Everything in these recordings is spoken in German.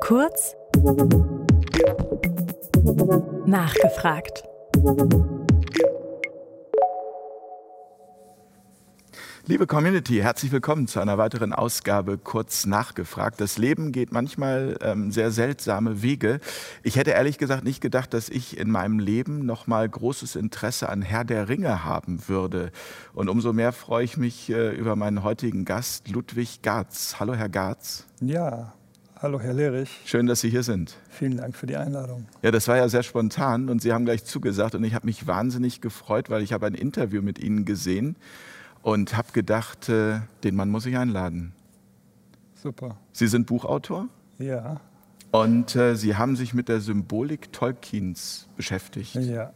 Kurz nachgefragt. Liebe Community, herzlich willkommen zu einer weiteren Ausgabe Kurz nachgefragt. Das Leben geht manchmal ähm, sehr seltsame Wege. Ich hätte ehrlich gesagt nicht gedacht, dass ich in meinem Leben noch mal großes Interesse an Herr der Ringe haben würde. Und umso mehr freue ich mich äh, über meinen heutigen Gast, Ludwig Garz. Hallo, Herr Garz. Ja, hallo, Herr Lehrich. Schön, dass Sie hier sind. Vielen Dank für die Einladung. Ja, das war ja sehr spontan und Sie haben gleich zugesagt und ich habe mich wahnsinnig gefreut, weil ich habe ein Interview mit Ihnen gesehen und habe gedacht, äh, den Mann muss ich einladen. Super. Sie sind Buchautor Ja, und äh, Sie haben sich mit der Symbolik Tolkiens beschäftigt ja.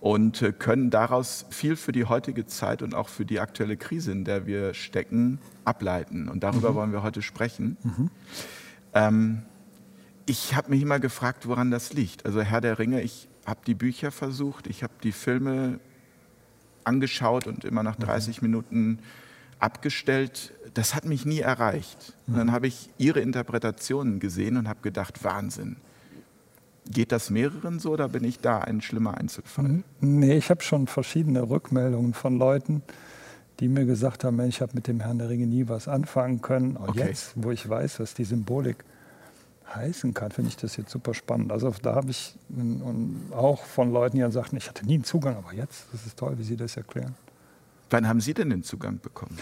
und äh, können daraus viel für die heutige Zeit und auch für die aktuelle Krise, in der wir stecken, ableiten. Und darüber wollen wir heute sprechen. Ähm, ich habe mich immer gefragt, woran das liegt. Also Herr der Ringe, ich habe die Bücher versucht, ich habe die Filme angeschaut und immer nach 30 Minuten abgestellt. Das hat mich nie erreicht. Und dann habe ich Ihre Interpretationen gesehen und habe gedacht, Wahnsinn. Geht das mehreren so oder bin ich da ein schlimmer Einzelfall? Nee, ich habe schon verschiedene Rückmeldungen von Leuten, die mir gesagt haben, ich habe mit dem Herrn der Ringe nie was anfangen können. Und Okay. jetzt, wo ich weiß, was die Symbolik heißen kann, finde ich das jetzt super spannend. Also da habe ich und auch von Leuten, die dann sagten, ich hatte nie einen Zugang, aber jetzt, das ist toll, wie Sie das erklären. Wann haben Sie denn den Zugang bekommen?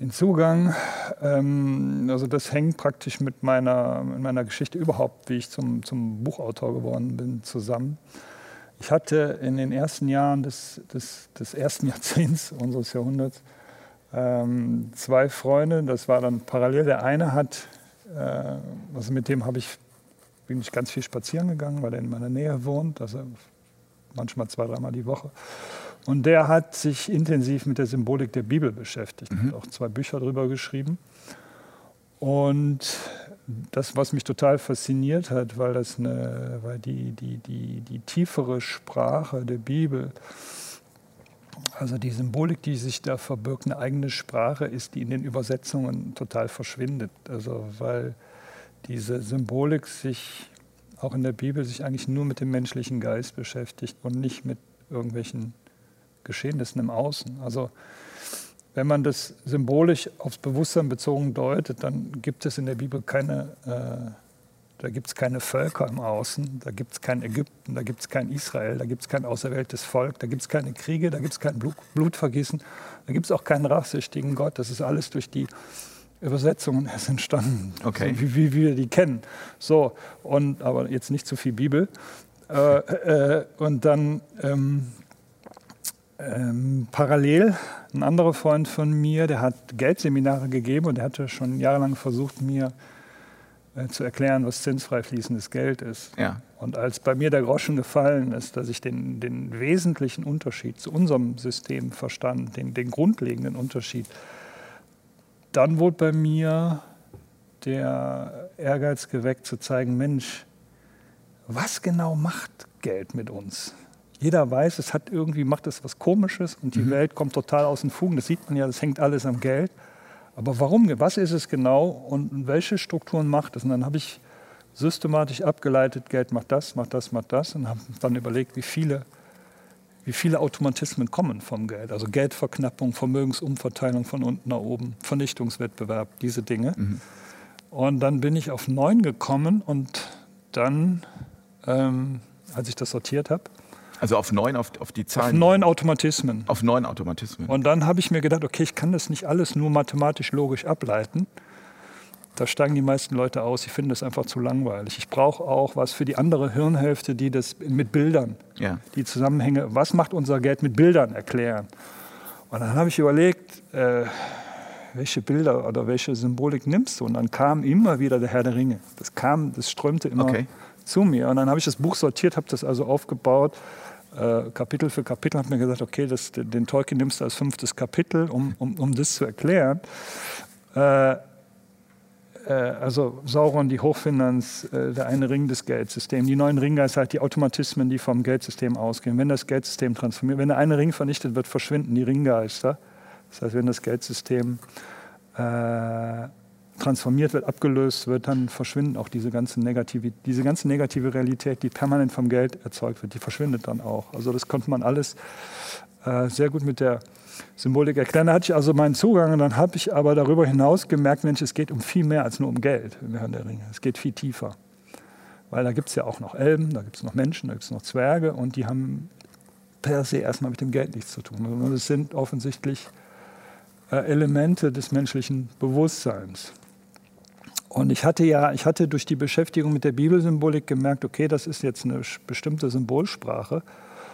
Den Zugang, ähm, also das hängt praktisch mit meiner, mit meiner Geschichte überhaupt, wie ich zum, zum Buchautor geworden bin, zusammen. Ich hatte in den ersten Jahren des, des, des ersten Jahrzehnts unseres Jahrhunderts ähm, zwei Freunde, das war dann parallel. Der eine hat, äh, also mit dem habe ich, bin ich ganz viel spazieren gegangen, weil er in meiner Nähe wohnt, also manchmal zwei, dreimal die Woche. Und der hat sich intensiv mit der Symbolik der Bibel beschäftigt, hat auch zwei Bücher darüber geschrieben. Und das, was mich total fasziniert hat, weil, das eine, weil die, die, die, die tiefere Sprache der Bibel, also die Symbolik, die sich da verbirgt, eine eigene Sprache ist, die in den Übersetzungen total verschwindet. Also weil diese Symbolik sich auch in der Bibel sich eigentlich nur mit dem menschlichen Geist beschäftigt und nicht mit irgendwelchen Geschehnissen im Außen. Also wenn man das symbolisch aufs Bewusstsein bezogen deutet, dann gibt es in der Bibel keine, äh, da gibt es keine Völker im Außen, da gibt es kein Ägypten, da gibt es kein Israel, da gibt es kein auserwähltes Volk, da gibt es keine Kriege, da gibt es kein Blut, Blutvergießen, da gibt es auch keinen rachsüchtigen Gott. Das ist alles durch die Übersetzungen erst entstanden, Okay. so wie, wie wir die kennen. So, und, aber jetzt nicht zu viel Bibel. Äh, äh, und dann ähm, ähm, parallel ein anderer Freund von mir, der hat Geldseminare gegeben und der hatte schon jahrelang versucht, mir äh, zu erklären, was zinsfrei fließendes Geld ist. Ja. Und als bei mir der Groschen gefallen ist, dass ich den, den wesentlichen Unterschied zu unserem System verstand, den, den grundlegenden Unterschied, dann wurde bei mir der Ehrgeiz geweckt zu zeigen, Mensch, was genau macht Geld mit uns? Jeder weiß, es hat irgendwie macht es was Komisches und die Welt kommt total aus den Fugen. Das sieht man ja, das hängt alles am Geld. Aber warum? Was ist es genau und welche Strukturen macht es? Und dann habe ich systematisch abgeleitet, Geld macht das, macht das, macht das und habe dann überlegt, wie viele, wie viele Automatismen kommen vom Geld. Also Geldverknappung, Vermögensumverteilung von unten nach oben, Vernichtungswettbewerb, diese Dinge. Und dann bin ich auf neun gekommen und dann, ähm, als ich das sortiert habe, Also auf neun, auf, auf die auf Zahlen. neun Automatismen. Auf neun Automatismen. Und dann habe ich mir gedacht, okay, ich kann das nicht alles nur mathematisch logisch ableiten. Da steigen die meisten Leute aus. Ich finde das einfach zu langweilig. Ich brauche auch was für die andere Hirnhälfte, die das mit Bildern, ja. die Zusammenhänge, was macht unser Geld mit Bildern erklären. Und dann habe ich überlegt, äh, welche Bilder oder welche Symbolik nimmst du? Und dann kam immer wieder der Herr der Ringe. Das kam, das strömte immer Okay. zu mir. Und dann habe ich das Buch sortiert, habe das also aufgebaut, äh, Kapitel für Kapitel, habe mir gesagt, okay, das, den Tolkien nimmst du als fünftes Kapitel, um, um, um das zu erklären. Äh, äh, also Sauron, die Hochfinanz, äh, der eine Ring des Geldsystems. Die neuen Ringgeister, halt die Automatismen, die vom Geldsystem ausgehen. Wenn das Geldsystem transformiert, wenn der eine Ring vernichtet wird, verschwinden die Ringgeister. Das heißt, wenn das Geldsystem äh, transformiert wird, abgelöst wird, dann verschwinden auch diese ganze, negative, diese ganze negative Realität, die permanent vom Geld erzeugt wird, die verschwindet dann auch. Also das konnte man alles äh, sehr gut mit der Symbolik erklären. Da hatte ich also meinen Zugang und dann habe ich aber darüber hinaus gemerkt, Mensch, es geht um viel mehr als nur um Geld im Herrn der Ringe. Es geht viel tiefer. Weil da gibt es ja auch noch Elben, da gibt es noch Menschen, da gibt es noch Zwerge und die haben per se erstmal mit dem Geld nichts zu tun. Und es sind offensichtlich äh, Elemente des menschlichen Bewusstseins. Und ich hatte ja, ich hatte durch die Beschäftigung mit der Bibelsymbolik gemerkt, okay, das ist jetzt eine bestimmte Symbolsprache.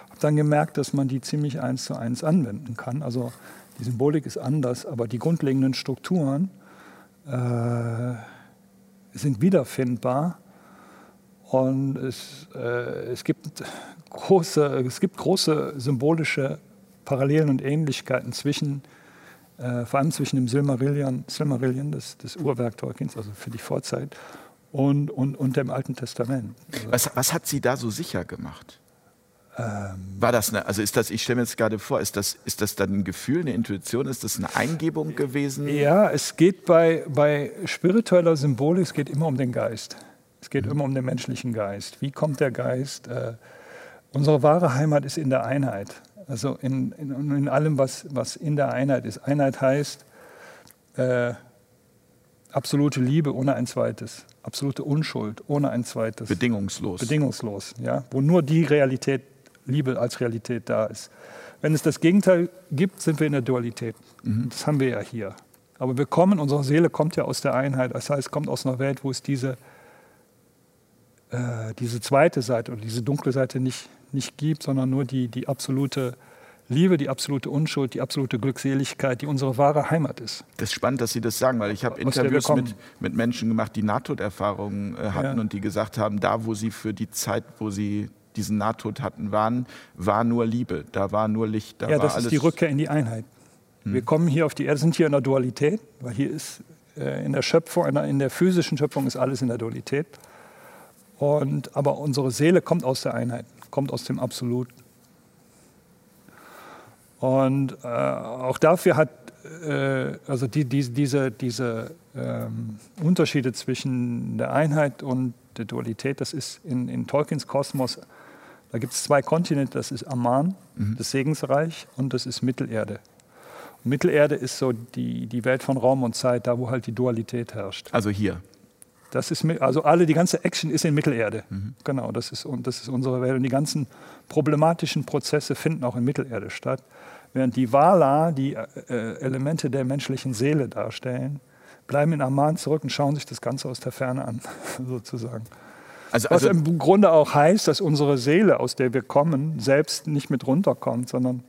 Habe dann gemerkt, dass man die ziemlich eins zu eins anwenden kann. Also die Symbolik ist anders, aber die grundlegenden Strukturen äh, sind wiederfindbar. Und es, äh, es, gibt große, es gibt große symbolische Parallelen und Ähnlichkeiten zwischen äh, vor allem zwischen dem Silmarillion, Silmarillion das, das Urwerk Tolkiens, also für die Vorzeit, und, und, und dem Alten Testament. Also was, was hat Sie da so sicher gemacht? Ähm, War das eine, also ist das, ich stelle mir jetzt gerade vor, ist das, ist das dann ein Gefühl, eine Intuition, ist das eine Eingebung gewesen? Ja, es geht bei, bei spiritueller Symbolik, es geht immer um den Geist. Es geht mhm. immer um den menschlichen Geist. Wie kommt der Geist? Äh, unsere wahre Heimat ist in der Einheit. Also in, in, in allem, was, was in der Einheit ist. Einheit heißt äh, absolute Liebe ohne ein zweites, absolute Unschuld ohne ein zweites. Bedingungslos. Bedingungslos, ja. Wo nur die Realität, Liebe als Realität da ist. Wenn es das Gegenteil gibt, sind wir in der Dualität. Mhm. Das haben wir ja hier. Aber wir kommen, unsere Seele kommt ja aus der Einheit. Das heißt, kommt aus einer Welt, wo es diese, äh, diese zweite Seite oder diese dunkle Seite nicht, nicht gibt, sondern nur die, die absolute Liebe, die absolute Unschuld, die absolute Glückseligkeit, die unsere wahre Heimat ist. Das ist spannend, dass Sie das sagen, weil ich habe Interviews mit, mit Menschen gemacht, die Nahtoderfahrungen äh, hatten ja. und die gesagt haben, da wo sie für die Zeit, wo sie diesen Nahtod hatten, waren, war nur Liebe, da war nur Licht. Da ja, war das ist die Rückkehr in die Einheit. Hm. Wir kommen hier auf die Erde, sind hier in der Dualität, weil hier ist äh, in der Schöpfung, in der, in der physischen Schöpfung ist alles in der Dualität. Und, aber unsere Seele kommt aus der Einheit kommt aus dem Absolut. Und äh, auch dafür hat äh, also die, die, diese, diese ähm, Unterschiede zwischen der Einheit und der Dualität, das ist in, in Tolkiens Kosmos, da gibt es zwei Kontinente, das ist Aman, mhm. das Segensreich, und das ist Mittelerde. Und Mittelerde ist so die, die Welt von Raum und Zeit, da wo halt die Dualität herrscht. Also hier. Das ist, also alle, die ganze Action ist in Mittelerde. Mhm. Genau, das ist, und das ist unsere Welt. Und die ganzen problematischen Prozesse finden auch in Mittelerde statt. Während die Wala, die äh, Elemente der menschlichen Seele darstellen, bleiben in Amman zurück und schauen sich das Ganze aus der Ferne an, sozusagen. Also, also Was im Grunde auch heißt, dass unsere Seele, aus der wir kommen, selbst nicht mit runterkommt, sondern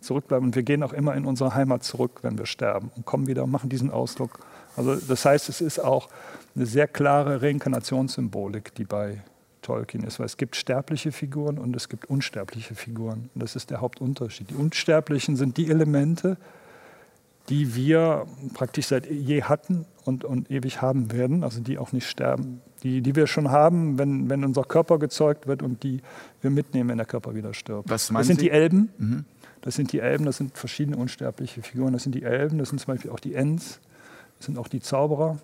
zurückbleibt. Und wir gehen auch immer in unsere Heimat zurück, wenn wir sterben und kommen wieder und machen diesen Ausdruck. Also das heißt, es ist auch eine sehr klare Reinkarnationssymbolik, die bei Tolkien ist, weil es gibt sterbliche Figuren und es gibt unsterbliche Figuren. Und das ist der Hauptunterschied. Die Unsterblichen sind die Elemente, die wir praktisch seit je hatten und, und ewig haben werden, also die auch nicht sterben, die, die wir schon haben, wenn, wenn unser Körper gezeugt wird und die wir mitnehmen, wenn der Körper wieder stirbt. Was das sind Sie? die Elben. Mhm. Das sind die Elben, das sind verschiedene unsterbliche Figuren. Das sind die Elben, das sind zum Beispiel auch die Ents, das sind auch die Zauberer.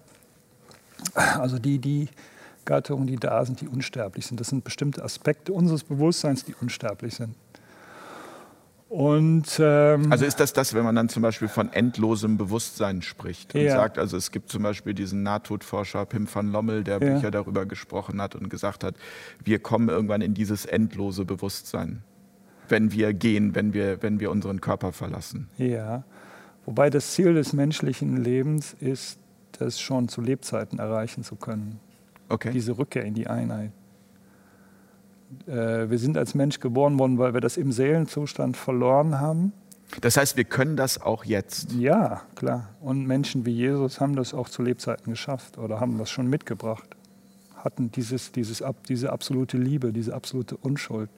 Also die, die Gattungen, die da sind, die unsterblich sind. Das sind bestimmte Aspekte unseres Bewusstseins, die unsterblich sind. Und, ähm, also ist das das, wenn man dann zum Beispiel von endlosem Bewusstsein spricht und ja. sagt, also es gibt zum Beispiel diesen Nahtodforscher Pim van Lommel, der ja. Bücher darüber gesprochen hat und gesagt hat, wir kommen irgendwann in dieses endlose Bewusstsein, wenn wir gehen, wenn wir, wenn wir unseren Körper verlassen. Ja, wobei das Ziel des menschlichen Lebens ist, das schon zu Lebzeiten erreichen zu können. Okay. Diese Rückkehr in die Einheit. Äh, wir sind als Mensch geboren worden, weil wir das im Seelenzustand verloren haben. Das heißt, wir können das auch jetzt. Ja, klar. Und Menschen wie Jesus haben das auch zu Lebzeiten geschafft oder haben das schon mitgebracht. Hatten dieses, dieses, diese absolute Liebe, diese absolute Unschuld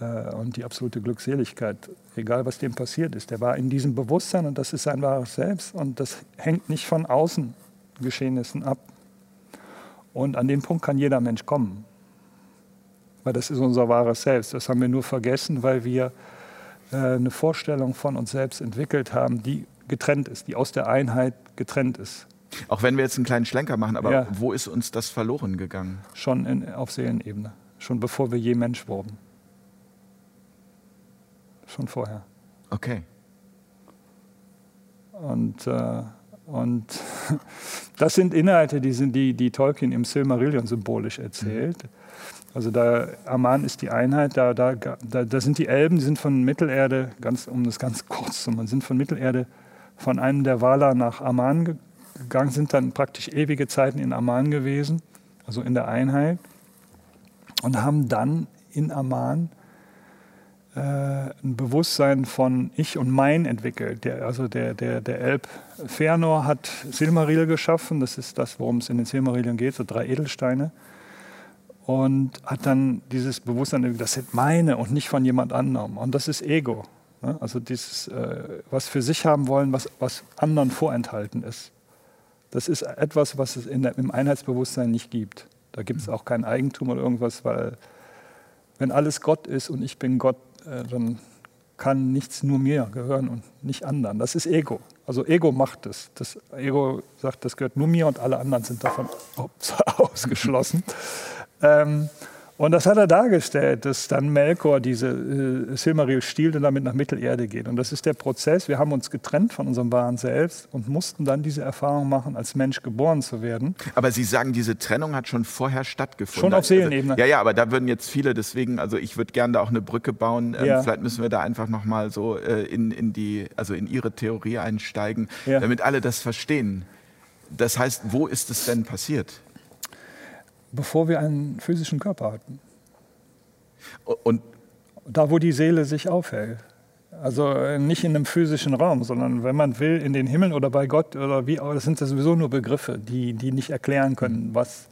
und die absolute Glückseligkeit, egal was dem passiert ist. Der war in diesem Bewusstsein und das ist sein wahres Selbst und das hängt nicht von außen Geschehnissen ab. Und an den Punkt kann jeder Mensch kommen, weil das ist unser wahres Selbst. Das haben wir nur vergessen, weil wir äh, eine Vorstellung von uns selbst entwickelt haben, die getrennt ist, die aus der Einheit getrennt ist. Auch wenn wir jetzt einen kleinen Schlenker machen, aber Ja. wo ist uns das verloren gegangen? Schon in, auf Seelenebene. Schon bevor wir je Mensch wurden. Schon vorher. Okay. Und, äh, und das sind Inhalte, die, sind die, die Tolkien im Silmarillion symbolisch erzählt. Also da Aman ist die Einheit, da, da, da, da sind die Elben, die sind von Mittelerde, ganz, um das ganz kurz zu machen, sind von Mittelerde von einem der Valar nach Aman ge- gegangen, sind dann praktisch ewige Zeiten in Aman gewesen, also in der Einheit, und haben dann in Aman äh, ein Bewusstsein von Ich und Mein entwickelt. Der, also der, der, der Elb Fëanor hat Silmaril geschaffen, das ist das, worum es in den Silmarillion geht, so drei Edelsteine. Und hat dann dieses Bewusstsein, das sind meine und nicht von jemand anderem. Und das ist Ego. Ne? Also dieses, äh, was für sich haben wollen, was, was anderen vorenthalten ist. Das ist etwas, was es der, im Einheitsbewusstsein nicht gibt. Da gibt es auch kein Eigentum oder irgendwas, weil wenn alles Gott ist und ich bin Gott, äh, dann kann nichts nur mir gehören und nicht anderen. Das ist Ego. Also Ego macht es. Das Ego sagt, das gehört nur mir und alle anderen sind davon ausgeschlossen. ähm, und das hat er dargestellt, dass dann Melkor diese äh, Silmaril stiehlt und damit nach Mittelerde geht. Und das ist der Prozess. Wir haben uns getrennt von unserem wahren Selbst und mussten dann diese Erfahrung machen, als Mensch geboren zu werden. Aber Sie sagen, diese Trennung hat schon vorher stattgefunden. Schon auf Seelenebene. Also, ja, ja, aber da würden jetzt viele deswegen, also ich würde gerne da auch eine Brücke bauen. Ähm, Ja. Vielleicht müssen wir da einfach nochmal so äh, in, in die, also in Ihre Theorie einsteigen, Ja. damit alle das verstehen. Das heißt, wo ist es denn passiert? Bevor wir einen physischen Körper hatten. Und Da, wo die Seele sich aufhält. Also äh, nicht in einem physischen Raum, sondern wenn man will, in den Himmel oder bei Gott oder wie auch, das sind ja sowieso nur Begriffe, die, die nicht erklären können, was.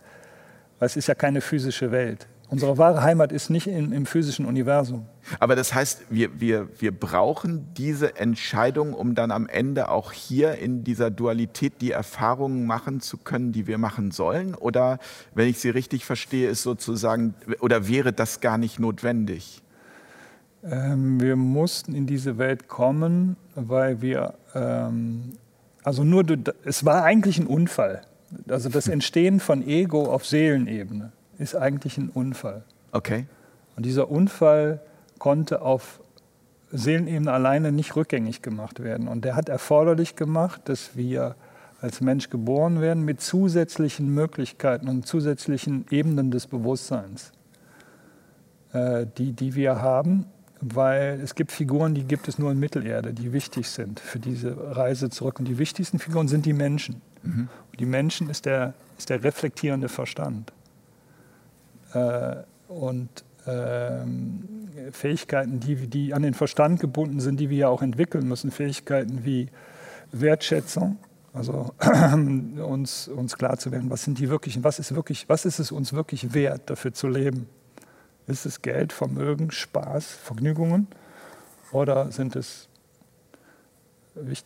Weil es ist ja keine physische Welt. Unsere wahre Heimat ist nicht in, im physischen Universum. Aber das heißt, wir, wir, wir brauchen diese Entscheidung, um dann am Ende auch hier in dieser Dualität die Erfahrungen machen zu können, die wir machen sollen? Oder, wenn ich Sie richtig verstehe, ist sozusagen, oder wäre das gar nicht notwendig? Ähm, wir mussten in diese Welt kommen, weil wir, ähm, also nur, es war eigentlich ein Unfall. Also das Entstehen von Ego auf Seelenebene ist eigentlich ein Unfall. Okay. Und dieser Unfall konnte auf Seelenebene alleine nicht rückgängig gemacht werden. Und der hat erforderlich gemacht, dass wir als Mensch geboren werden mit zusätzlichen Möglichkeiten und zusätzlichen Ebenen des Bewusstseins, äh, die, die wir haben, weil es gibt Figuren, die gibt es nur in Mittelerde, die wichtig sind für diese Reise zurück. Und die wichtigsten Figuren sind die Menschen. Und die Menschen ist der, ist der reflektierende Verstand und ähm, Fähigkeiten, die, die an den Verstand gebunden sind, die wir ja auch entwickeln müssen. Fähigkeiten wie Wertschätzung, also uns, uns klar zu werden, was sind die wirklichen, was ist wirklich, was ist es uns wirklich wert, dafür zu leben? Ist es Geld, Vermögen, Spaß, Vergnügungen oder sind es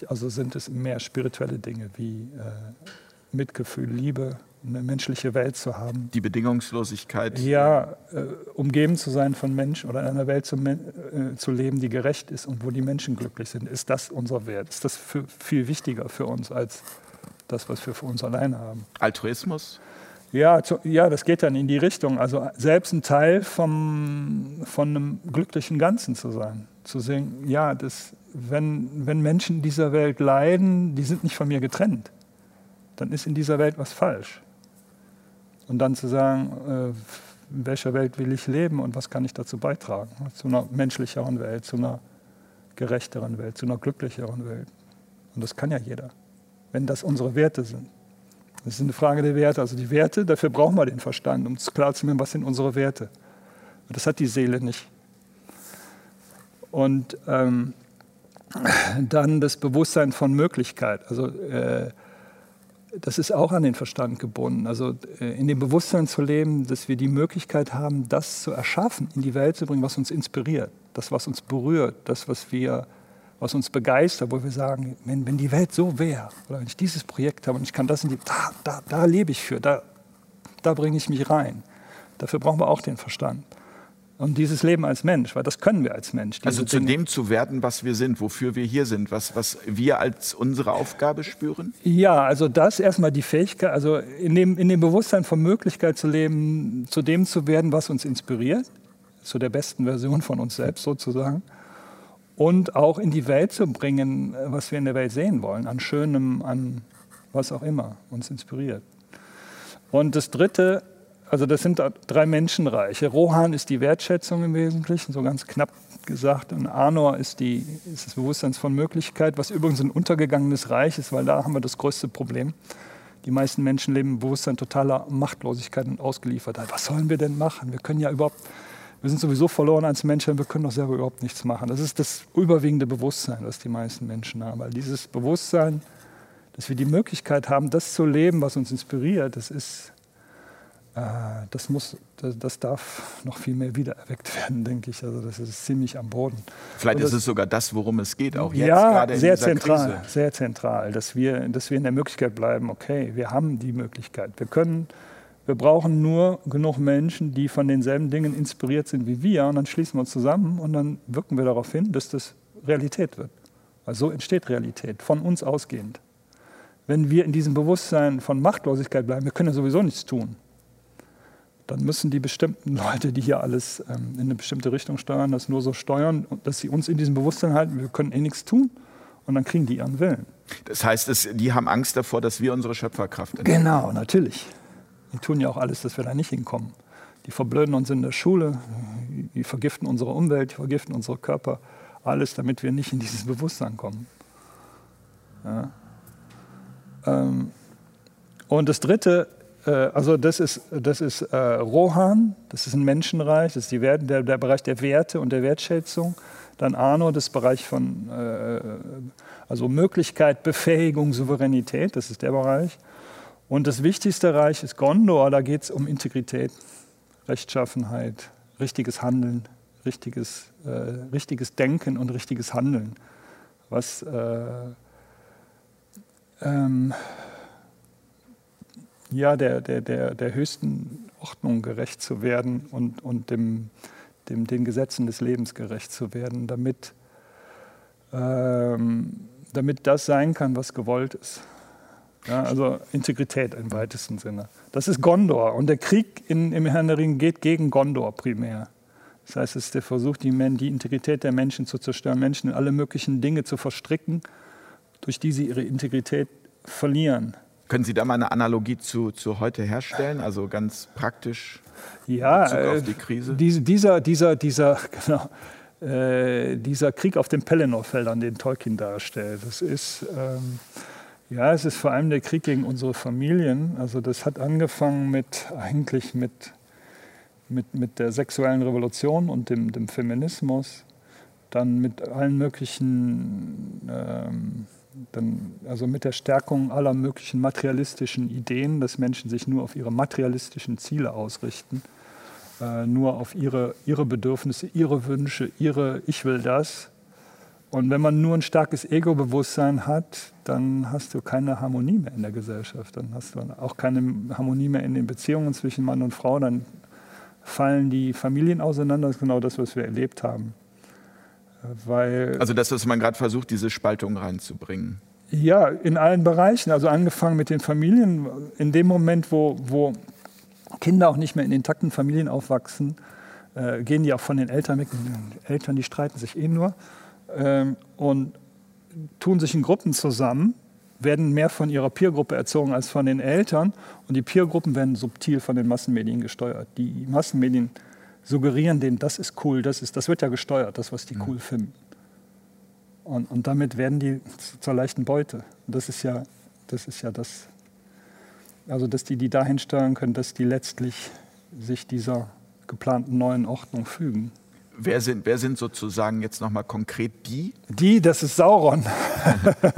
also sind es mehr spirituelle Dinge wie äh, Mitgefühl, Liebe, eine menschliche Welt zu haben? Die Bedingungslosigkeit. Ja, äh, umgeben zu sein von Menschen oder in einer Welt zu, äh, zu leben, die gerecht ist und wo die Menschen glücklich sind. Ist das unser Wert? Ist das für, viel wichtiger für uns als das, was wir für uns alleine haben? Altruismus. Ja, zu, ja, das geht dann in die Richtung. Also selbst ein Teil vom, von einem glücklichen Ganzen zu sein. Zu sehen, ja, das, wenn, wenn Menschen in dieser Welt leiden, die sind nicht von mir getrennt, dann ist in dieser Welt was falsch. Und dann zu sagen, äh, in welcher Welt will ich leben und was kann ich dazu beitragen? Zu einer menschlicheren Welt, zu einer gerechteren Welt, zu einer glücklicheren Welt. Und das kann ja jeder, wenn das unsere Werte sind. Das ist eine Frage der Werte. Also die Werte, dafür brauchen wir den Verstand, um klar zu machen, was sind unsere Werte. Das hat die Seele nicht. Und ähm, dann das Bewusstsein von Möglichkeit. Also äh, das ist auch an den Verstand gebunden. Also äh, in dem Bewusstsein zu leben, dass wir die Möglichkeit haben, das zu erschaffen, in die Welt zu bringen, was uns inspiriert, das, was uns berührt, das, was wir was uns begeistert, wo wir sagen, wenn, wenn die Welt so wäre, oder wenn ich dieses Projekt habe und ich kann das in die, da, da, da lebe ich für, da, da bringe ich mich rein. Dafür brauchen wir auch den Verstand. Und dieses Leben als Mensch, weil das können wir als Mensch. Also zu Dinge. dem zu werden, was wir sind, wofür wir hier sind, was, was wir als unsere Aufgabe spüren? Ja, also das erstmal die Fähigkeit, also in dem, in dem Bewusstsein von Möglichkeit zu leben, zu dem zu werden, was uns inspiriert, zu der besten Version von uns selbst sozusagen. Und auch in die Welt zu bringen, was wir in der Welt sehen wollen, an Schönem, an was auch immer uns inspiriert. Und das Dritte, also das sind drei Menschenreiche. Rohan ist die Wertschätzung im Wesentlichen, so ganz knapp gesagt. Und Anor ist, die, ist das Bewusstsein von Möglichkeit, was übrigens ein untergegangenes Reich ist, weil da haben wir das größte Problem. Die meisten Menschen leben im Bewusstsein totaler Machtlosigkeit und Ausgeliefertheit. Was sollen wir denn machen? Wir können ja überhaupt, wir sind sowieso verloren als Menschen, wir können doch selber überhaupt nichts machen. Das ist das überwiegende Bewusstsein, das die meisten Menschen haben. Weil dieses Bewusstsein, dass wir die Möglichkeit haben, das zu leben, was uns inspiriert, das ist das, muss, das, darf noch viel mehr wiedererweckt werden, denke ich. Also das ist ziemlich am Boden. Vielleicht das, ist es sogar das, worum es geht, auch jetzt ja, gerade in sehr dieser zentral, Krise. sehr zentral, dass wir, dass wir in der Möglichkeit bleiben. Okay, wir haben die Möglichkeit. Wir können, wir brauchen nur genug Menschen, die von denselben Dingen inspiriert sind wie wir, und dann schließen wir uns zusammen und dann wirken wir darauf hin, dass das Realität wird. Weil so entsteht Realität, von uns ausgehend. Wenn wir in diesem Bewusstsein von Machtlosigkeit bleiben, wir können ja sowieso nichts tun dann müssen die bestimmten Leute, die hier alles ähm, in eine bestimmte Richtung steuern, das nur so steuern, dass sie uns in diesem Bewusstsein halten, wir können eh nichts tun. Und dann kriegen die ihren Willen. Das heißt, es, die haben Angst davor, dass wir unsere Schöpferkraft entdecken. Genau, natürlich. Die tun ja auch alles, dass wir da nicht hinkommen. Die verblöden uns in der Schule, die vergiften unsere Umwelt, die vergiften unsere Körper. Alles, damit wir nicht in dieses Bewusstsein kommen. Ja. Ähm, und das Dritte also das ist, das ist äh, Rohan, das ist ein Menschenreich, das ist die Wert, der, der, Bereich der Werte und der Wertschätzung. Dann Arno, das Bereich von äh, also Möglichkeit, Befähigung, Souveränität, das ist der Bereich. Und das wichtigste Reich ist Gondor, da geht es um Integrität, Rechtschaffenheit, richtiges Handeln, richtiges, äh, richtiges Denken und richtiges Handeln. Was äh, ähm, ja, der, der, der, der höchsten Ordnung gerecht zu werden und, und dem, dem, den Gesetzen des Lebens gerecht zu werden, damit, ähm, damit das sein kann, was gewollt ist. Ja, also Integrität im weitesten Sinne. Das ist Gondor und der Krieg in, im Herrn der Ringe geht gegen Gondor primär. Das heißt, es ist der Versuch, die, die Integrität der Menschen zu zerstören, Menschen in alle möglichen Dinge zu verstricken, durch die sie ihre Integrität verlieren. Können Sie da mal eine Analogie zu, zu heute herstellen, also ganz praktisch ja, Bezug auf äh, die Krise? Diese, dieser, dieser, dieser, genau, äh, dieser Krieg auf den Pelennor-Feldern, den Tolkien darstellt, das ist, ähm, ja, es ist vor allem der Krieg gegen unsere Familien. Also das hat angefangen mit eigentlich mit, mit, mit der sexuellen Revolution und dem, dem Feminismus, dann mit allen möglichen ähm, dann, also mit der Stärkung aller möglichen materialistischen Ideen, dass Menschen sich nur auf ihre materialistischen Ziele ausrichten, äh, nur auf ihre, ihre Bedürfnisse, ihre Wünsche, ihre Ich will das. Und wenn man nur ein starkes Ego-Bewusstsein hat, dann hast du keine Harmonie mehr in der Gesellschaft. Dann hast du auch keine Harmonie mehr in den Beziehungen zwischen Mann und Frau. Dann fallen die Familien auseinander. Das ist genau das, was wir erlebt haben. Weil, also das, was man gerade versucht, diese Spaltung reinzubringen. Ja, in allen Bereichen. Also angefangen mit den Familien. In dem Moment, wo, wo Kinder auch nicht mehr in intakten Familien aufwachsen, äh, gehen die auch von den Eltern weg. Die Eltern, die streiten sich eh nur ähm, und tun sich in Gruppen zusammen, werden mehr von ihrer Peergruppe erzogen als von den Eltern. Und die Peergruppen werden subtil von den Massenmedien gesteuert. Die Massenmedien suggerieren denen, das ist cool, das, ist, das wird ja gesteuert, das, was die cool finden. Und, und damit werden die zur leichten Beute. Und das ist ja das, ist ja das also dass die die dahin steuern können, dass die letztlich sich dieser geplanten neuen Ordnung fügen. Wer sind, wer sind sozusagen jetzt nochmal konkret die? Die, das ist Sauron.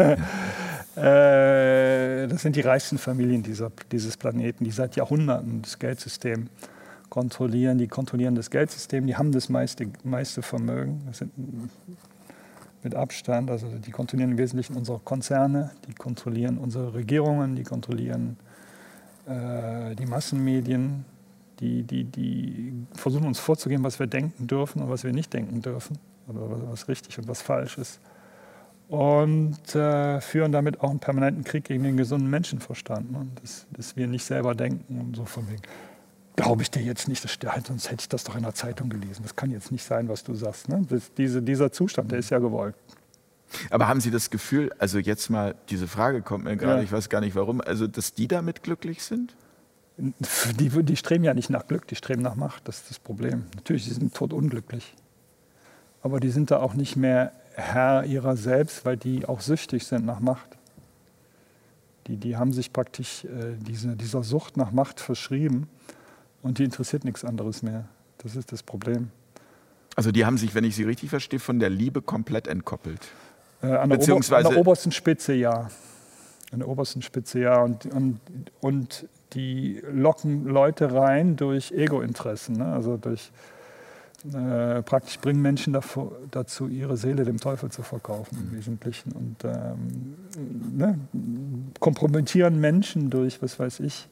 äh, das sind die reichsten Familien dieser, dieses Planeten, die seit Jahrhunderten das Geldsystem kontrollieren. Die kontrollieren das Geldsystem, die haben das meiste, meiste Vermögen. Das sind mit Abstand, also die kontrollieren im Wesentlichen unsere Konzerne, die kontrollieren unsere Regierungen, die kontrollieren äh, die Massenmedien, Die, die, die versuchen uns vorzugeben, was wir denken dürfen und was wir nicht denken dürfen. Oder was richtig und was falsch ist. Und äh, führen damit auch einen permanenten Krieg gegen den gesunden Menschenverstand. Ne? Dass, dass wir nicht selber denken und so von wegen, glaube ich dir jetzt nicht, das stimmt, sonst hätte ich das doch in der Zeitung gelesen. Das kann jetzt nicht sein, was du sagst. Ne? Das, diese, dieser Zustand, der ist ja gewollt. Aber haben Sie das Gefühl, also jetzt mal, diese Frage kommt mir gerade, ja. ich weiß gar nicht warum, also dass die damit glücklich sind? Die, die streben ja nicht nach Glück, die streben nach Macht, das ist das Problem. Natürlich, sie sind totunglücklich. Aber die sind da auch nicht mehr Herr ihrer selbst, weil die auch süchtig sind nach Macht. Die, die haben sich praktisch äh, diese, dieser Sucht nach Macht verschrieben und die interessiert nichts anderes mehr. Das ist das Problem. Also die haben sich, wenn ich Sie richtig verstehe, von der Liebe komplett entkoppelt. Äh, an, der Beziehungsweise an der obersten Spitze ja. An der obersten Spitze ja. Und, und, und die locken Leute rein durch Ego-Interessen. Ne? Also durch äh, praktisch bringen Menschen davor, dazu, ihre Seele dem Teufel zu verkaufen im Wesentlichen. Und ähm, ne? kompromittieren Menschen durch, was weiß ich,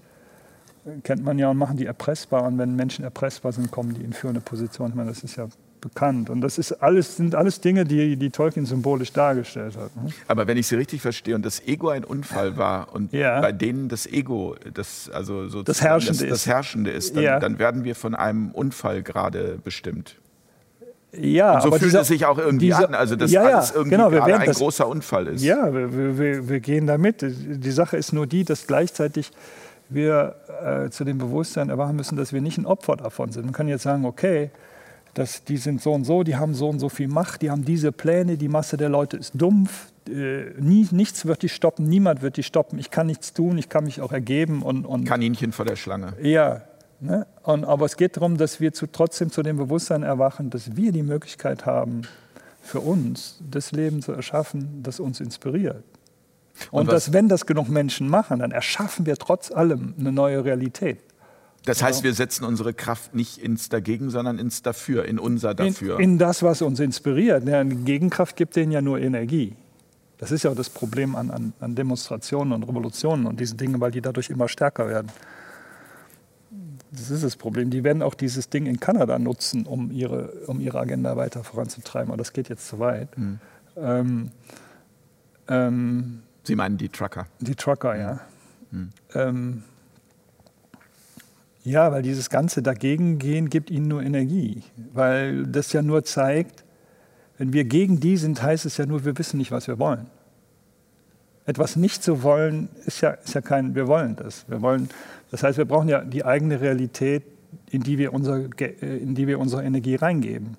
kennt man ja und machen die erpressbar. Und wenn Menschen erpressbar sind, kommen die in führende Position. Ich meine, das ist ja bekannt. Und das ist alles, sind alles Dinge, die, die Tolkien symbolisch dargestellt hat. Ne? Aber wenn ich Sie richtig verstehe und das Ego ein Unfall war und ja. bei denen das Ego das, also das, Herrschende, das, das Herrschende ist, dann, ja. dann, werden wir von einem Unfall gerade bestimmt. Ja, und so aber fühlt dieser, es sich auch irgendwie dieser, an, also dass ja, alles irgendwie genau, gerade ein das, großer Unfall ist. Ja, wir, wir, wir gehen damit. Die Sache ist nur die, dass gleichzeitig wir äh, zu dem Bewusstsein erwachen müssen, dass wir nicht ein Opfer davon sind. Man kann jetzt sagen, okay, dass die sind so und so, die haben so und so viel Macht, die haben diese Pläne, die Masse der Leute ist dumpf, äh, nie, nichts wird die stoppen, niemand wird die stoppen, ich kann nichts tun, ich kann mich auch ergeben. Und, und Kaninchen vor der Schlange. Ja, ne? und, aber es geht darum, dass wir zu, trotzdem zu dem Bewusstsein erwachen, dass wir die Möglichkeit haben, für uns das Leben zu erschaffen, das uns inspiriert. Und, und dass, wenn das genug Menschen machen, dann erschaffen wir trotz allem eine neue Realität. Das heißt, wir setzen unsere Kraft nicht ins Dagegen, sondern ins Dafür, in unser Dafür. In, in das, was uns inspiriert. Eine Gegenkraft gibt denen ja nur Energie. Das ist ja auch das Problem an, an, an Demonstrationen und Revolutionen und diesen Dingen, weil die dadurch immer stärker werden. Das ist das Problem. Die werden auch dieses Ding in Kanada nutzen, um ihre, um ihre Agenda weiter voranzutreiben. Aber das geht jetzt zu weit. Mhm. Ähm, ähm, Sie meinen die Trucker? Die Trucker, ja. Mhm. Ähm, ja, weil dieses ganze Dagegengehen gibt ihnen nur Energie. Weil das ja nur zeigt, wenn wir gegen die sind, heißt es ja nur, wir wissen nicht, was wir wollen. Etwas nicht zu wollen, ist ja, ist ja kein, wir wollen das. Wir wollen, das heißt, wir brauchen ja die eigene Realität, in die wir, unser, in die wir unsere Energie reingeben.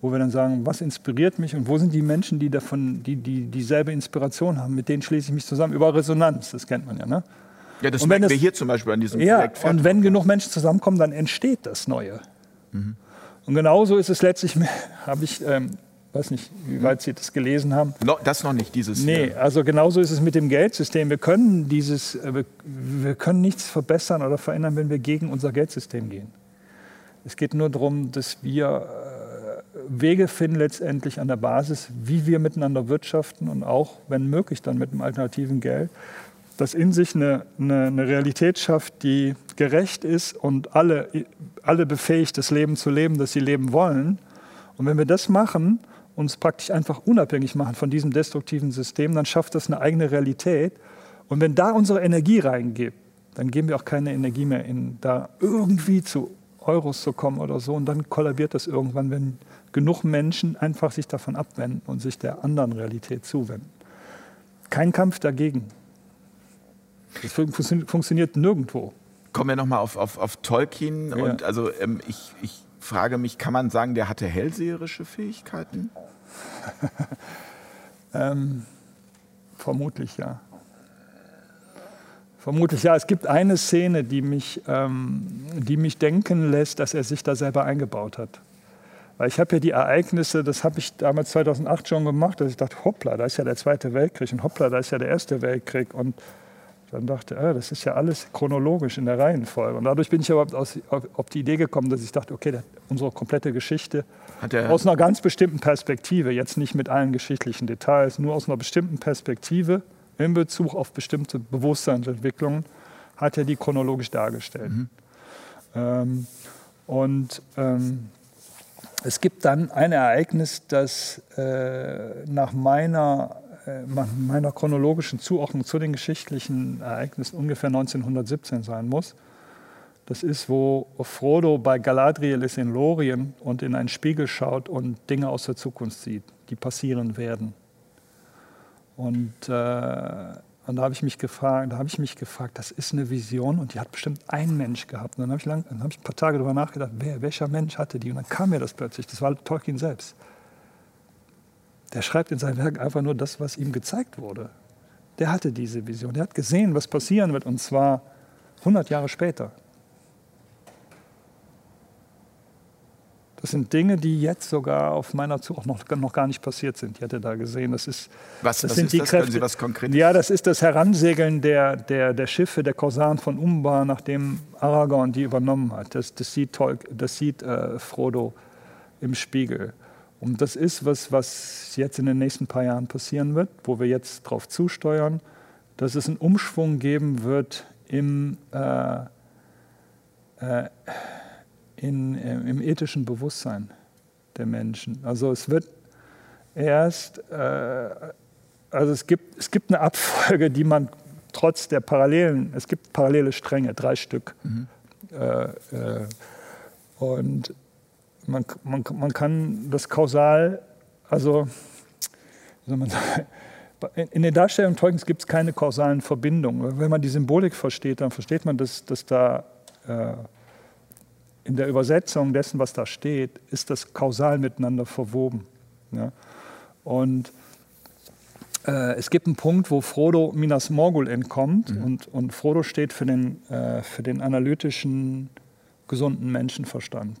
Wo wir dann sagen, was inspiriert mich und wo sind die Menschen, die, davon, die, die dieselbe Inspiration haben, mit denen schließe ich mich zusammen. Über Resonanz, das kennt man ja. Ne? Ja, das merken wir hier zum Beispiel an diesem ja, Projekt. Und wenn genug Menschen zusammenkommen, dann entsteht das Neue. Mhm. Und genauso ist es letztlich, habe ich, ähm, weiß nicht, wie weit Sie das gelesen haben. No, das noch nicht, dieses. Nee, also genauso ist es mit dem Geldsystem. Wir können, dieses, äh, wir können nichts verbessern oder verändern, wenn wir gegen unser Geldsystem gehen. Es geht nur darum, dass wir äh, Wege finden, letztendlich an der Basis, wie wir miteinander wirtschaften und auch, wenn möglich, dann mit einem alternativen Geld, das in sich eine, eine, eine, Realität schafft, die gerecht ist und alle, alle befähigt, das Leben zu leben, das sie leben wollen. Und wenn wir das machen, uns praktisch einfach unabhängig machen von diesem destruktiven System, dann schafft das eine eigene Realität. Und wenn da unsere Energie reingeht, dann geben wir auch keine Energie mehr in, da irgendwie zu Euros zu kommen oder so. Und dann kollabiert das irgendwann, wenn genug Menschen einfach sich davon abwenden und sich der anderen Realität zuwenden. Kein Kampf dagegen. Das funktioniert nirgendwo. Kommen wir nochmal auf, auf, auf Tolkien. Ja. Und also ähm, ich, ich frage mich, kann man sagen, der hatte hellseherische Fähigkeiten? ähm, vermutlich ja. Vermutlich ja. Es gibt eine Szene, die mich, ähm, die mich denken lässt, dass er sich da selber eingebaut hat. Weil ich habe ja die Ereignisse, das habe ich damals 2008 schon gemacht, dass ich dachte, hoppla, da ist ja der Zweite Weltkrieg und hoppla, da ist ja der Erste Weltkrieg und dann dachte ich, ah, das ist ja alles chronologisch in der Reihenfolge. Und dadurch bin ich aber auf, auf die Idee gekommen, dass ich dachte, okay, unsere komplette Geschichte aus einer ganz bestimmten Perspektive, jetzt nicht mit allen geschichtlichen Details, nur aus einer bestimmten Perspektive in Bezug auf bestimmte Bewusstseinsentwicklungen, hat er die chronologisch dargestellt. Mhm. Ähm, und ähm, es gibt dann ein Ereignis, das äh, nach meiner, äh, meiner chronologischen Zuordnung zu den geschichtlichen Ereignissen ungefähr 1917 sein muss. Das ist, wo Frodo bei Galadriel ist in Lorien und in einen Spiegel schaut und Dinge aus der Zukunft sieht, die passieren werden. Und, äh, und da habe ich mich gefragt, da habe ich mich gefragt, das ist eine Vision und die hat bestimmt ein Mensch gehabt. Und dann habe ich, hab ich ein paar Tage darüber nachgedacht, wer, welcher Mensch hatte die? Und dann kam mir das plötzlich. Das war Tolkien selbst. Der schreibt in seinem Werk einfach nur das, was ihm gezeigt wurde. Der hatte diese Vision. Der hat gesehen, was passieren wird, und zwar 100 Jahre später. Das sind Dinge, die jetzt sogar auf meiner Zug auch noch, noch gar nicht passiert sind. Ich hatte da gesehen, das ist. Was, das was sind ist die das? Kräfte. Können Sie was Konkretes? Ja, das ist das Heransegeln der, der, der Schiffe, der Korsaren von Umbar, nachdem Aragorn die übernommen hat. Das, das sieht, Tolk, das sieht äh, Frodo im Spiegel. Und das ist was, was jetzt in den nächsten paar Jahren passieren wird, wo wir jetzt darauf zusteuern, dass es einen Umschwung geben wird im. Äh, äh, in, äh, im ethischen Bewusstsein der Menschen. Also es wird erst, äh, also es gibt, es gibt eine Abfolge, die man trotz der Parallelen, es gibt parallele Stränge, drei Stück. Mhm. Äh, äh, und man, man, man kann das kausal, also wie soll man sagen, in der Darstellung Tolkiens gibt es keine kausalen Verbindungen. Wenn man die Symbolik versteht, dann versteht man, dass, dass da äh, in der Übersetzung dessen, was da steht, ist das kausal miteinander verwoben. Ja? Und äh, es gibt einen Punkt, wo Frodo Minas Morgul entkommt mhm. und, und Frodo steht für den, äh, für den analytischen, gesunden Menschenverstand.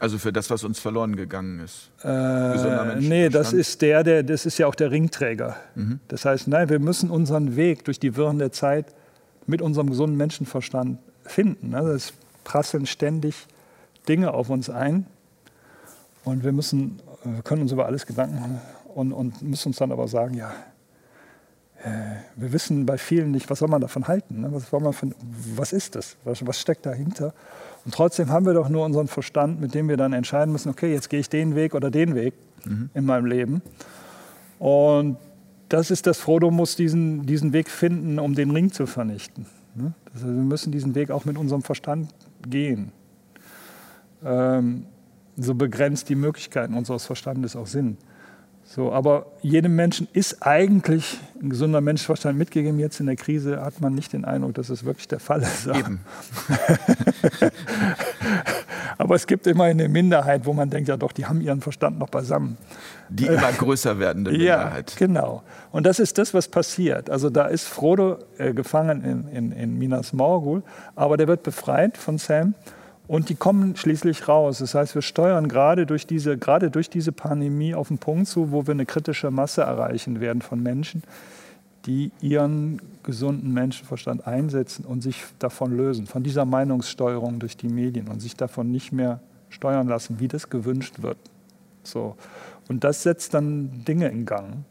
Also für das, was uns verloren gegangen ist. Äh, nee, das ist der, der, das ist ja auch der Ringträger. Mhm. Das heißt, nein, wir müssen unseren Weg durch die Wirren der Zeit mit unserem gesunden Menschenverstand finden. Ne? Das prasseln ständig Dinge auf uns ein und wir müssen, wir können uns über alles Gedanken machen und, und müssen uns dann aber sagen, ja, äh, wir wissen bei vielen nicht, was soll man davon halten, ne? was, man von, was ist das, was, was steckt dahinter. Und trotzdem haben wir doch nur unseren Verstand, mit dem wir dann entscheiden müssen, okay, jetzt gehe ich den Weg oder den Weg mhm. in meinem Leben. Und das ist das, Frodo muss diesen, diesen Weg finden, um den Ring zu vernichten. Ne? Also wir müssen diesen Weg auch mit unserem Verstand gehen. Ähm, so begrenzt die Möglichkeiten unseres Verstandes auch sind. So, aber jedem Menschen ist eigentlich ein gesunder Menschenverstand mitgegeben. Jetzt in der Krise hat man nicht den Eindruck, dass es wirklich der Fall ist. Eben. aber es gibt immer eine Minderheit, wo man denkt, ja doch, die haben ihren Verstand noch beisammen. Die immer größer werdende Minderheit. Ja, genau. Und das ist das, was passiert. Also da ist Frodo äh, gefangen in, in, in Minas Morgul, aber der wird befreit von Sam und die kommen schließlich raus. Das heißt, wir steuern gerade durch diese, gerade durch diese Pandemie auf einen Punkt zu, wo wir eine kritische Masse erreichen werden von Menschen, die ihren gesunden Menschenverstand einsetzen und sich davon lösen, von dieser Meinungssteuerung durch die Medien und sich davon nicht mehr steuern lassen, wie das gewünscht wird. So. Und das setzt dann Dinge in Gang.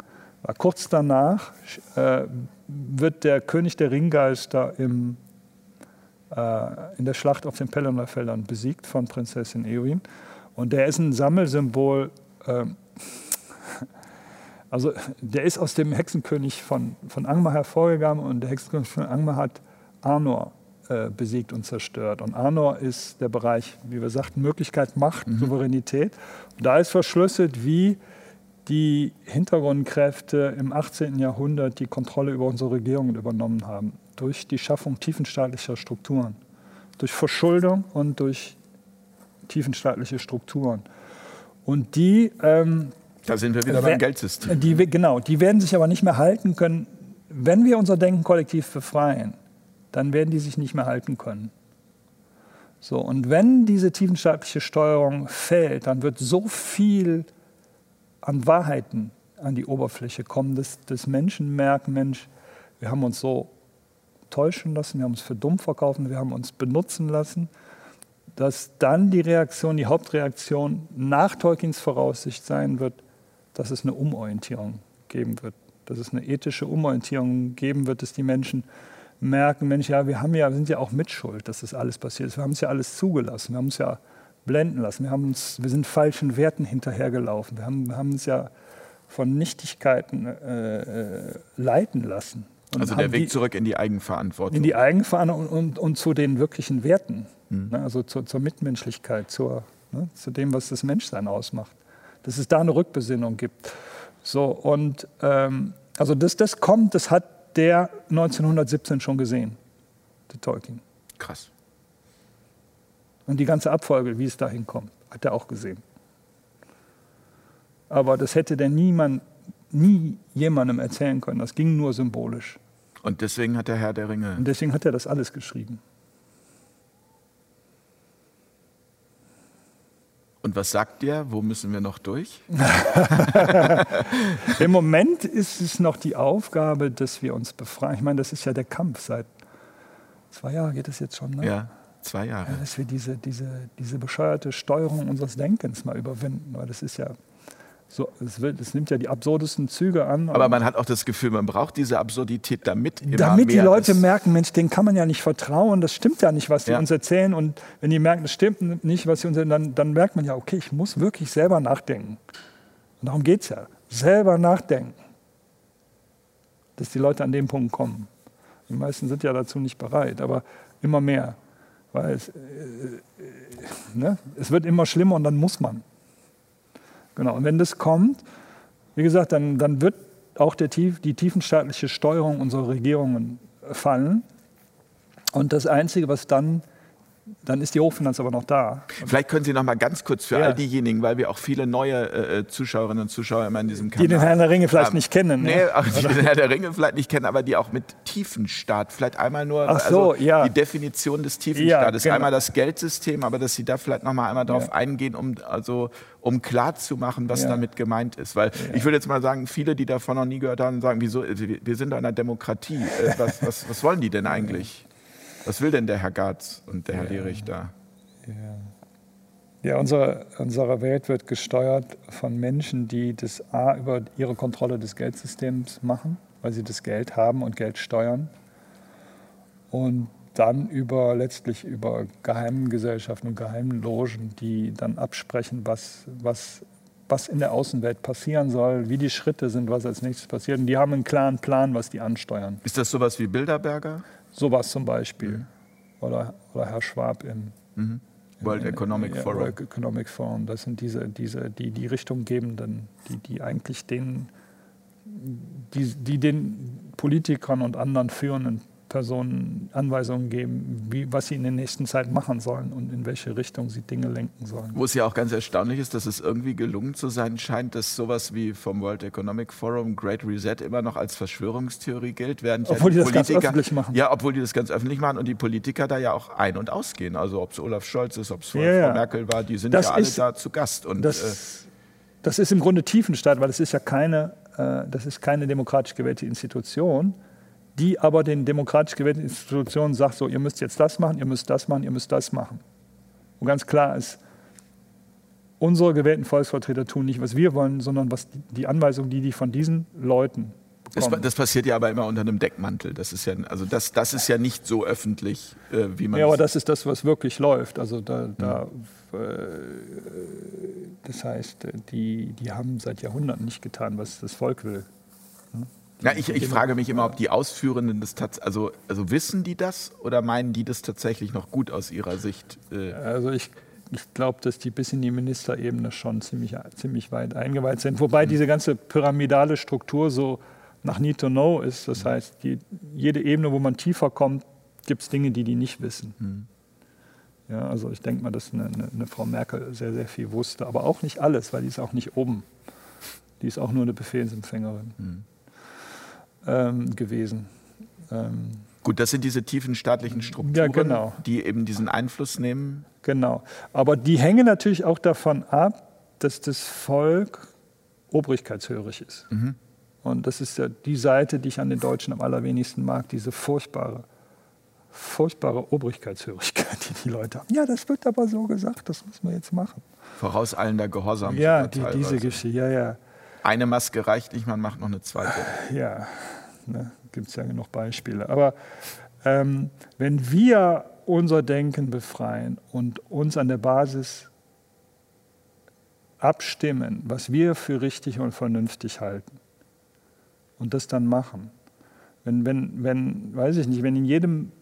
Kurz danach äh, wird der König der Ringgeister im äh, in der Schlacht auf den Pelennor-Feldern besiegt von Prinzessin Eowyn. Und der ist ein Sammelsymbol. Ähm, also der ist aus dem Hexenkönig von, von Angmar hervorgegangen und der Hexenkönig von Angmar hat Arnor äh, besiegt und zerstört. Und Arnor ist der Bereich, wie wir sagten, Möglichkeit, Macht, mhm. Souveränität. Und da ist verschlüsselt, wie die Hintergrundkräfte im 18. Jahrhundert die Kontrolle über unsere Regierungen übernommen haben durch die Schaffung tiefenstaatlicher Strukturen, durch Verschuldung und durch tiefenstaatliche Strukturen. Und die. Ähm, da sind wir wieder beim Geldsystem. Die, genau, die werden sich aber nicht mehr halten können. Wenn wir unser Denken kollektiv befreien, dann werden die sich nicht mehr halten können. So, und wenn diese tiefenstaatliche Steuerung fällt, dann wird so viel an Wahrheiten an die Oberfläche kommen, dass, dass Menschen merken, Mensch, wir haben uns so täuschen lassen, wir haben uns für dumm verkaufen, wir haben uns benutzen lassen, dass dann die Reaktion, die Hauptreaktion nach Tolkiens Voraussicht sein wird, dass es eine Umorientierung geben wird, dass es eine ethische Umorientierung geben wird, dass die Menschen merken, Mensch, ja, wir haben ja, sind ja auch mitschuld, dass das alles passiert ist. Wir haben es ja alles zugelassen, wir haben uns ja blenden lassen, wir, haben uns, wir sind falschen Werten hinterhergelaufen, wir haben, wir haben uns ja von Nichtigkeiten äh, äh leiten lassen. also der Weg die, zurück in die Eigenverantwortung. In die Eigenverantwortung und, und, und zu den wirklichen Werten, mhm. ne, also zu, zur Mitmenschlichkeit, zur, ne, zu dem, was das Menschsein ausmacht. Dass es da eine Rückbesinnung gibt. So, und ähm, also das, das kommt, das hat der 1917 schon gesehen, der Tolkien. Krass. Und die ganze Abfolge, wie es dahin kommt, hat er auch gesehen. Aber das hätte der niemand, nie jemandem erzählen können. Das ging nur symbolisch. Und deswegen hat der Herr der Ringe. Und deswegen hat er das alles geschrieben. Und was sagt ihr? Wo müssen wir noch durch? Im Moment ist es noch die Aufgabe, dass wir uns befreien. Ich meine, das ist ja der Kampf seit zwei Jahren, geht es jetzt schon, ne? Ja, zwei Jahre. Ja, dass wir diese, diese, diese bescheuerte Steuerung unseres Denkens mal überwinden. Weil das ist ja so, es, wird, es, nimmt ja die absurdesten Züge an. Aber man hat auch das Gefühl, man braucht diese Absurdität, damit immer Damit die Leute merken, Mensch, denen kann man ja nicht vertrauen, das stimmt ja nicht, was sie ja. uns erzählen. Und wenn die merken, das stimmt nicht, was sie uns erzählen, dann, dann merkt man ja, okay, ich muss wirklich selber nachdenken. Und darum geht es ja. Selber nachdenken. Dass die Leute an den Punkt kommen. Die meisten sind ja dazu nicht bereit, aber immer mehr. Weil es, äh, äh, ne? es wird immer schlimmer und dann muss man. Genau. Und wenn das kommt, wie gesagt, dann, dann wird auch der, die tiefenstaatliche Steuerung unserer Regierungen fallen. Und das Einzige, was dann dann ist die Hochfinanz aber noch da. Vielleicht können Sie noch mal ganz kurz für ja. all diejenigen, weil wir auch viele neue äh, äh, Zuschauerinnen und Zuschauer immer in diesem Kanal Die den Herrn der Ringe vielleicht ähm, nicht kennen. Ne? Nee, auch die den Herrn der Ringe vielleicht nicht kennen, aber die auch mit Tiefenstaat, vielleicht einmal nur Ach so, also ja. die Definition des Tiefenstaates. Ja, genau. Einmal das Geldsystem, aber dass Sie da vielleicht noch mal einmal darauf ja. eingehen, um, also, um klar zu machen, was damit gemeint ist. Weil ich würde jetzt mal sagen, viele, die davon noch nie gehört haben, sagen, wieso, wir sind in einer Demokratie. Äh, was, was, was wollen die denn eigentlich? Was will denn der Herr Garz und der Herr Lierich da? Ja, ja unsere, unsere Welt wird gesteuert von Menschen, die das A über ihre Kontrolle des Geldsystems machen, weil sie das Geld haben und Geld steuern. Und dann über letztlich über geheimen Gesellschaften und geheimen Logen, die dann absprechen, was, was, was in der Außenwelt passieren soll, wie die Schritte sind, was als nächstes passiert. Und die haben einen klaren Plan, was die ansteuern. Ist das sowas wie Bilderberger? Sowas zum Beispiel. Mhm. Oder, oder Herr Schwab im, mhm. World Economic Forum. World Economic Forum. Das sind diese, diese die, die Richtung gebenden, die, die eigentlich den, die, die den Politikern und anderen führenden Personen Anweisungen geben, wie, was sie in der nächsten Zeit machen sollen und in welche Richtung sie Dinge lenken sollen. Wo es ja auch ganz erstaunlich ist, dass es irgendwie gelungen zu sein scheint, dass sowas wie vom World Economic Forum Great Reset immer noch als Verschwörungstheorie gilt, während obwohl ja die, die das ganz öffentlich machen. Ja, obwohl die das ganz öffentlich machen und die Politiker da ja auch ein- und ausgehen. Also ob es Olaf Scholz ist, ob es ja, Frau Merkel war, die sind das ja alle ist, da zu Gast. Und, das, äh, das ist im Grunde Tiefenstaat, weil es ist ja keine, äh, das ist keine demokratisch gewählte Institution die aber den demokratisch gewählten Institutionen sagt, so, ihr müsst jetzt das machen, ihr müsst das machen, ihr müsst das machen. Und ganz klar ist, unsere gewählten Volksvertreter tun nicht, was wir wollen, sondern was die Anweisungen, die die von diesen Leuten das, das, passiert ja aber immer unter einem Deckmantel. Das ist ja, also das, das ist ja nicht so öffentlich, äh, wie man. Ja, aber das ist das, was wirklich läuft. Also da, da ja. äh, das heißt, die, die haben seit Jahrhunderten nicht getan, was das Volk will. Ja, ich, ich frage mich immer, ob die Ausführenden das tatsächlich, also, also wissen die das oder meinen die das tatsächlich noch gut aus ihrer Sicht? Äh? Also ich, ich glaube, dass die bis in die Ministerebene schon ziemlich, ziemlich weit eingeweiht sind. Wobei mhm. diese ganze pyramidale Struktur so nach Need to Know ist. Das heißt, die, jede Ebene, wo man tiefer kommt, gibt es Dinge, die die nicht wissen. Mhm. Ja, also ich denke mal, dass eine, eine, eine, Frau Merkel sehr, sehr viel wusste, aber auch nicht alles, weil die ist auch nicht oben. Die ist auch nur eine Befehlsempfängerin. Mhm ähm, gewesen. Ähm, Gut, das sind diese tiefen staatlichen Strukturen, ja, genau. die eben diesen Einfluss nehmen. Genau. Aber die hängen natürlich auch davon ab, dass das Volk obrigkeitshörig ist. Mhm. Und das ist ja die Seite, die ich an den Deutschen am allerwenigsten mag, diese furchtbare, furchtbare Obrigkeitshörigkeit, die die Leute haben. Ja, das wird aber so gesagt, das muss man jetzt machen. Vorauseilender Gehorsam. Ja, die, diese Geschichte, ja, ja. Eine Maske reicht nicht, man macht noch eine zweite. Ja, ne, gibt es ja genug Beispiele. Aber ähm, wenn wir unser Denken befreien und uns an der Basis abstimmen, was wir für richtig und vernünftig halten und das dann machen. Wenn, wenn, wenn weiß ich nicht, wenn in, jedem,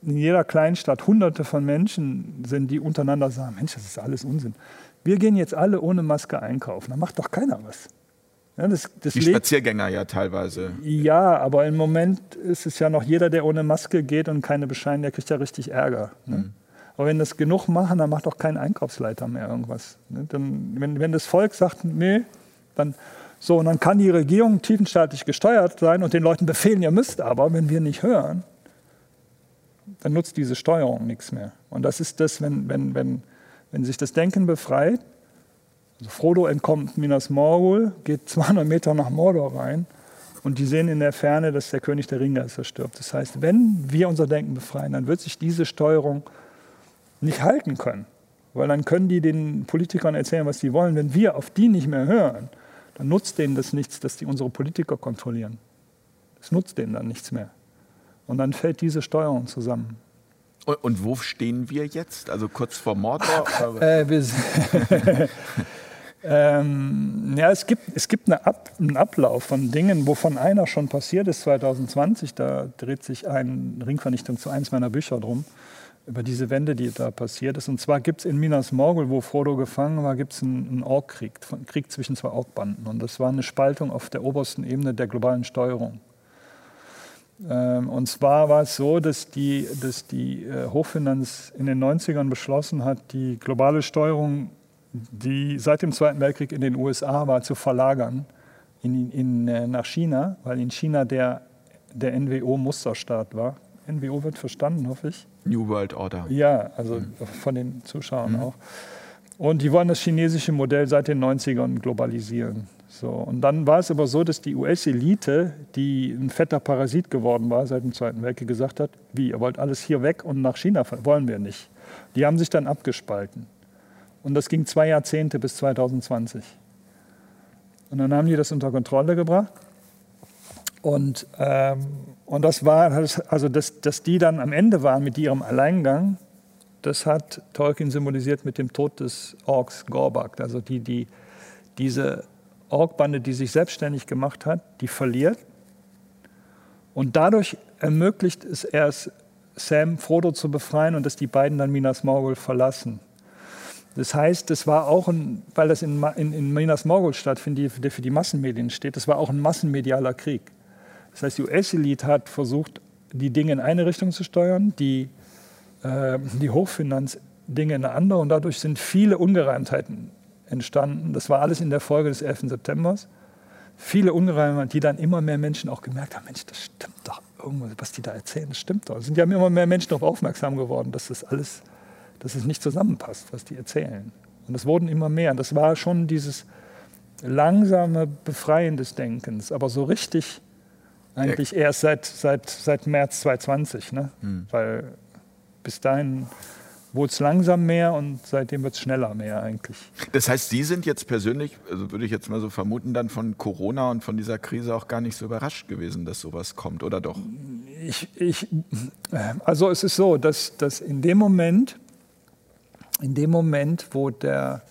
in jeder Kleinstadt hunderte von Menschen sind, die untereinander sagen, Mensch, das ist alles Unsinn. Wir gehen jetzt alle ohne Maske einkaufen, dann macht doch keiner was. Ja, das, das die Spaziergänger ja teilweise. Ja, aber im Moment ist es ja noch jeder, der ohne Maske geht und keine bescheiden, der kriegt ja richtig Ärger. Ne? Mhm. Aber wenn das genug machen, dann macht doch kein Einkaufsleiter mehr irgendwas. Ne? Dann, wenn, wenn das Volk sagt, nee, dann so, und dann kann die Regierung tiefenstaatlich gesteuert sein und den Leuten befehlen, ihr müsst aber, wenn wir nicht hören, dann nutzt diese Steuerung nichts mehr. Und das ist das, wenn, wenn, wenn, wenn sich das Denken befreit, also Frodo entkommt Minas Morgul, geht 200 Meter nach Mordor rein und die sehen in der Ferne, dass der König der Ringgeister stirbt. Das heißt, wenn wir unser Denken befreien, dann wird sich diese Steuerung nicht halten können. Weil dann können die den Politikern erzählen, was sie wollen. Wenn wir auf die nicht mehr hören, dann nutzt denen das nichts, dass die unsere Politiker kontrollieren. Es nutzt denen dann nichts mehr. Und dann fällt diese Steuerung zusammen. Und, und wo stehen wir jetzt? Also kurz vor Mordor? äh, wir, Ähm, ja, es gibt, es gibt eine Ab, einen Ablauf von Dingen, wovon einer schon passiert ist 2020. Da dreht sich ein Ringvernichtung zu eins meiner Bücher drum, über diese Wende, die da passiert ist. Und zwar gibt es in Minas Morgul, wo Frodo gefangen war, gibt es einen, einen Orkkrieg, einen Krieg zwischen zwei Orkbanden. Und das war eine Spaltung auf der obersten Ebene der globalen Steuerung. Ähm, und zwar war es so, dass die, dass die äh, Hochfinanz in den 90ern beschlossen hat, die globale Steuerung die seit dem Zweiten Weltkrieg in den USA war, zu verlagern in, in, äh, nach China, weil in China der, der NWO-Musterstaat war. NWO wird verstanden, hoffe ich. New World Order. Ja, also mhm. von den Zuschauern mhm. auch. Und die wollen das chinesische Modell seit den 90ern globalisieren. So, und dann war es aber so, dass die US-Elite, die ein fetter Parasit geworden war seit dem Zweiten Weltkrieg, gesagt hat, wie, ihr wollt alles hier weg und nach China, wollen wir nicht. Die haben sich dann abgespalten. Und das ging zwei Jahrzehnte bis 2020. Und dann haben die das unter Kontrolle gebracht. Und, ähm, und das war, also dass, dass die dann am Ende waren mit ihrem Alleingang, das hat Tolkien symbolisiert mit dem Tod des Orks Gorbak. Also die, die, diese Orkbande, die sich selbstständig gemacht hat, die verliert. Und dadurch ermöglicht es erst Sam, Frodo zu befreien und dass die beiden dann Minas Morgul verlassen. Das heißt, das war auch ein, weil das in, in, in Minas Morgul stattfindet, der für die Massenmedien steht, das war auch ein massenmedialer Krieg. Das heißt, die US-Elite hat versucht, die Dinge in eine Richtung zu steuern, die, äh, die Hochfinanz Dinge in eine andere und dadurch sind viele Ungereimtheiten entstanden. Das war alles in der Folge des 11. September. Viele Ungereimtheiten, die dann immer mehr Menschen auch gemerkt haben, Mensch, das stimmt doch, irgendwas, was die da erzählen, das stimmt doch. Es sind ja immer mehr Menschen darauf aufmerksam geworden, dass das alles dass es nicht zusammenpasst, was die erzählen. Und es wurden immer mehr. Und das war schon dieses langsame Befreien des Denkens, aber so richtig eigentlich erst seit, seit, seit März 2020. Ne? Mhm. Weil bis dahin wurde es langsam mehr und seitdem wird es schneller mehr eigentlich. Das heißt, Sie sind jetzt persönlich, also würde ich jetzt mal so vermuten, dann von Corona und von dieser Krise auch gar nicht so überrascht gewesen, dass sowas kommt, oder doch? Ich, ich, also es ist so, dass, dass in dem Moment, in dem Moment, wo der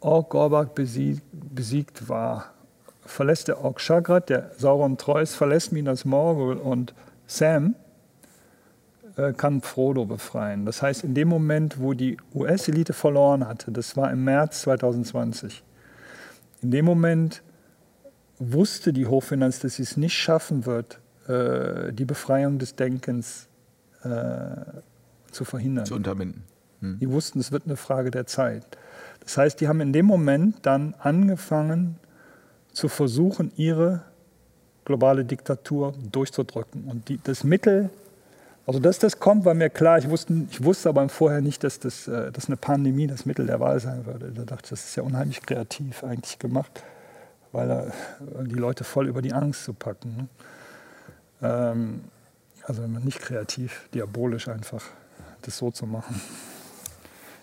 Ork Gorbak besiegt, war, verlässt der Ork Shagrat, der Sauron Treus, verlässt Minas Morgul und Sam äh, kann Frodo befreien. Das heißt, in dem Moment, wo die US-Elite verloren hatte, das war im März 2020, in dem Moment wusste die Hochfinanz, dass sie es nicht schaffen wird, äh, die Befreiung des Denkens äh, zu verhindern. Zu unterbinden. Hm. Die wussten, es wird eine Frage der Zeit. Das heißt, die haben in dem Moment dann angefangen zu versuchen, ihre globale Diktatur durchzudrücken. Und die, das Mittel, also dass das kommt, war mir klar. Ich wusste, ich wusste aber vorher nicht, dass, das, äh, dass eine Pandemie das Mittel der Wahl sein würde. Da dachte ich, das ist ja unheimlich kreativ eigentlich gemacht, weil da die Leute voll über die Angst zu packen. Ne? Ähm, also nicht kreativ, diabolisch einfach das so zu machen.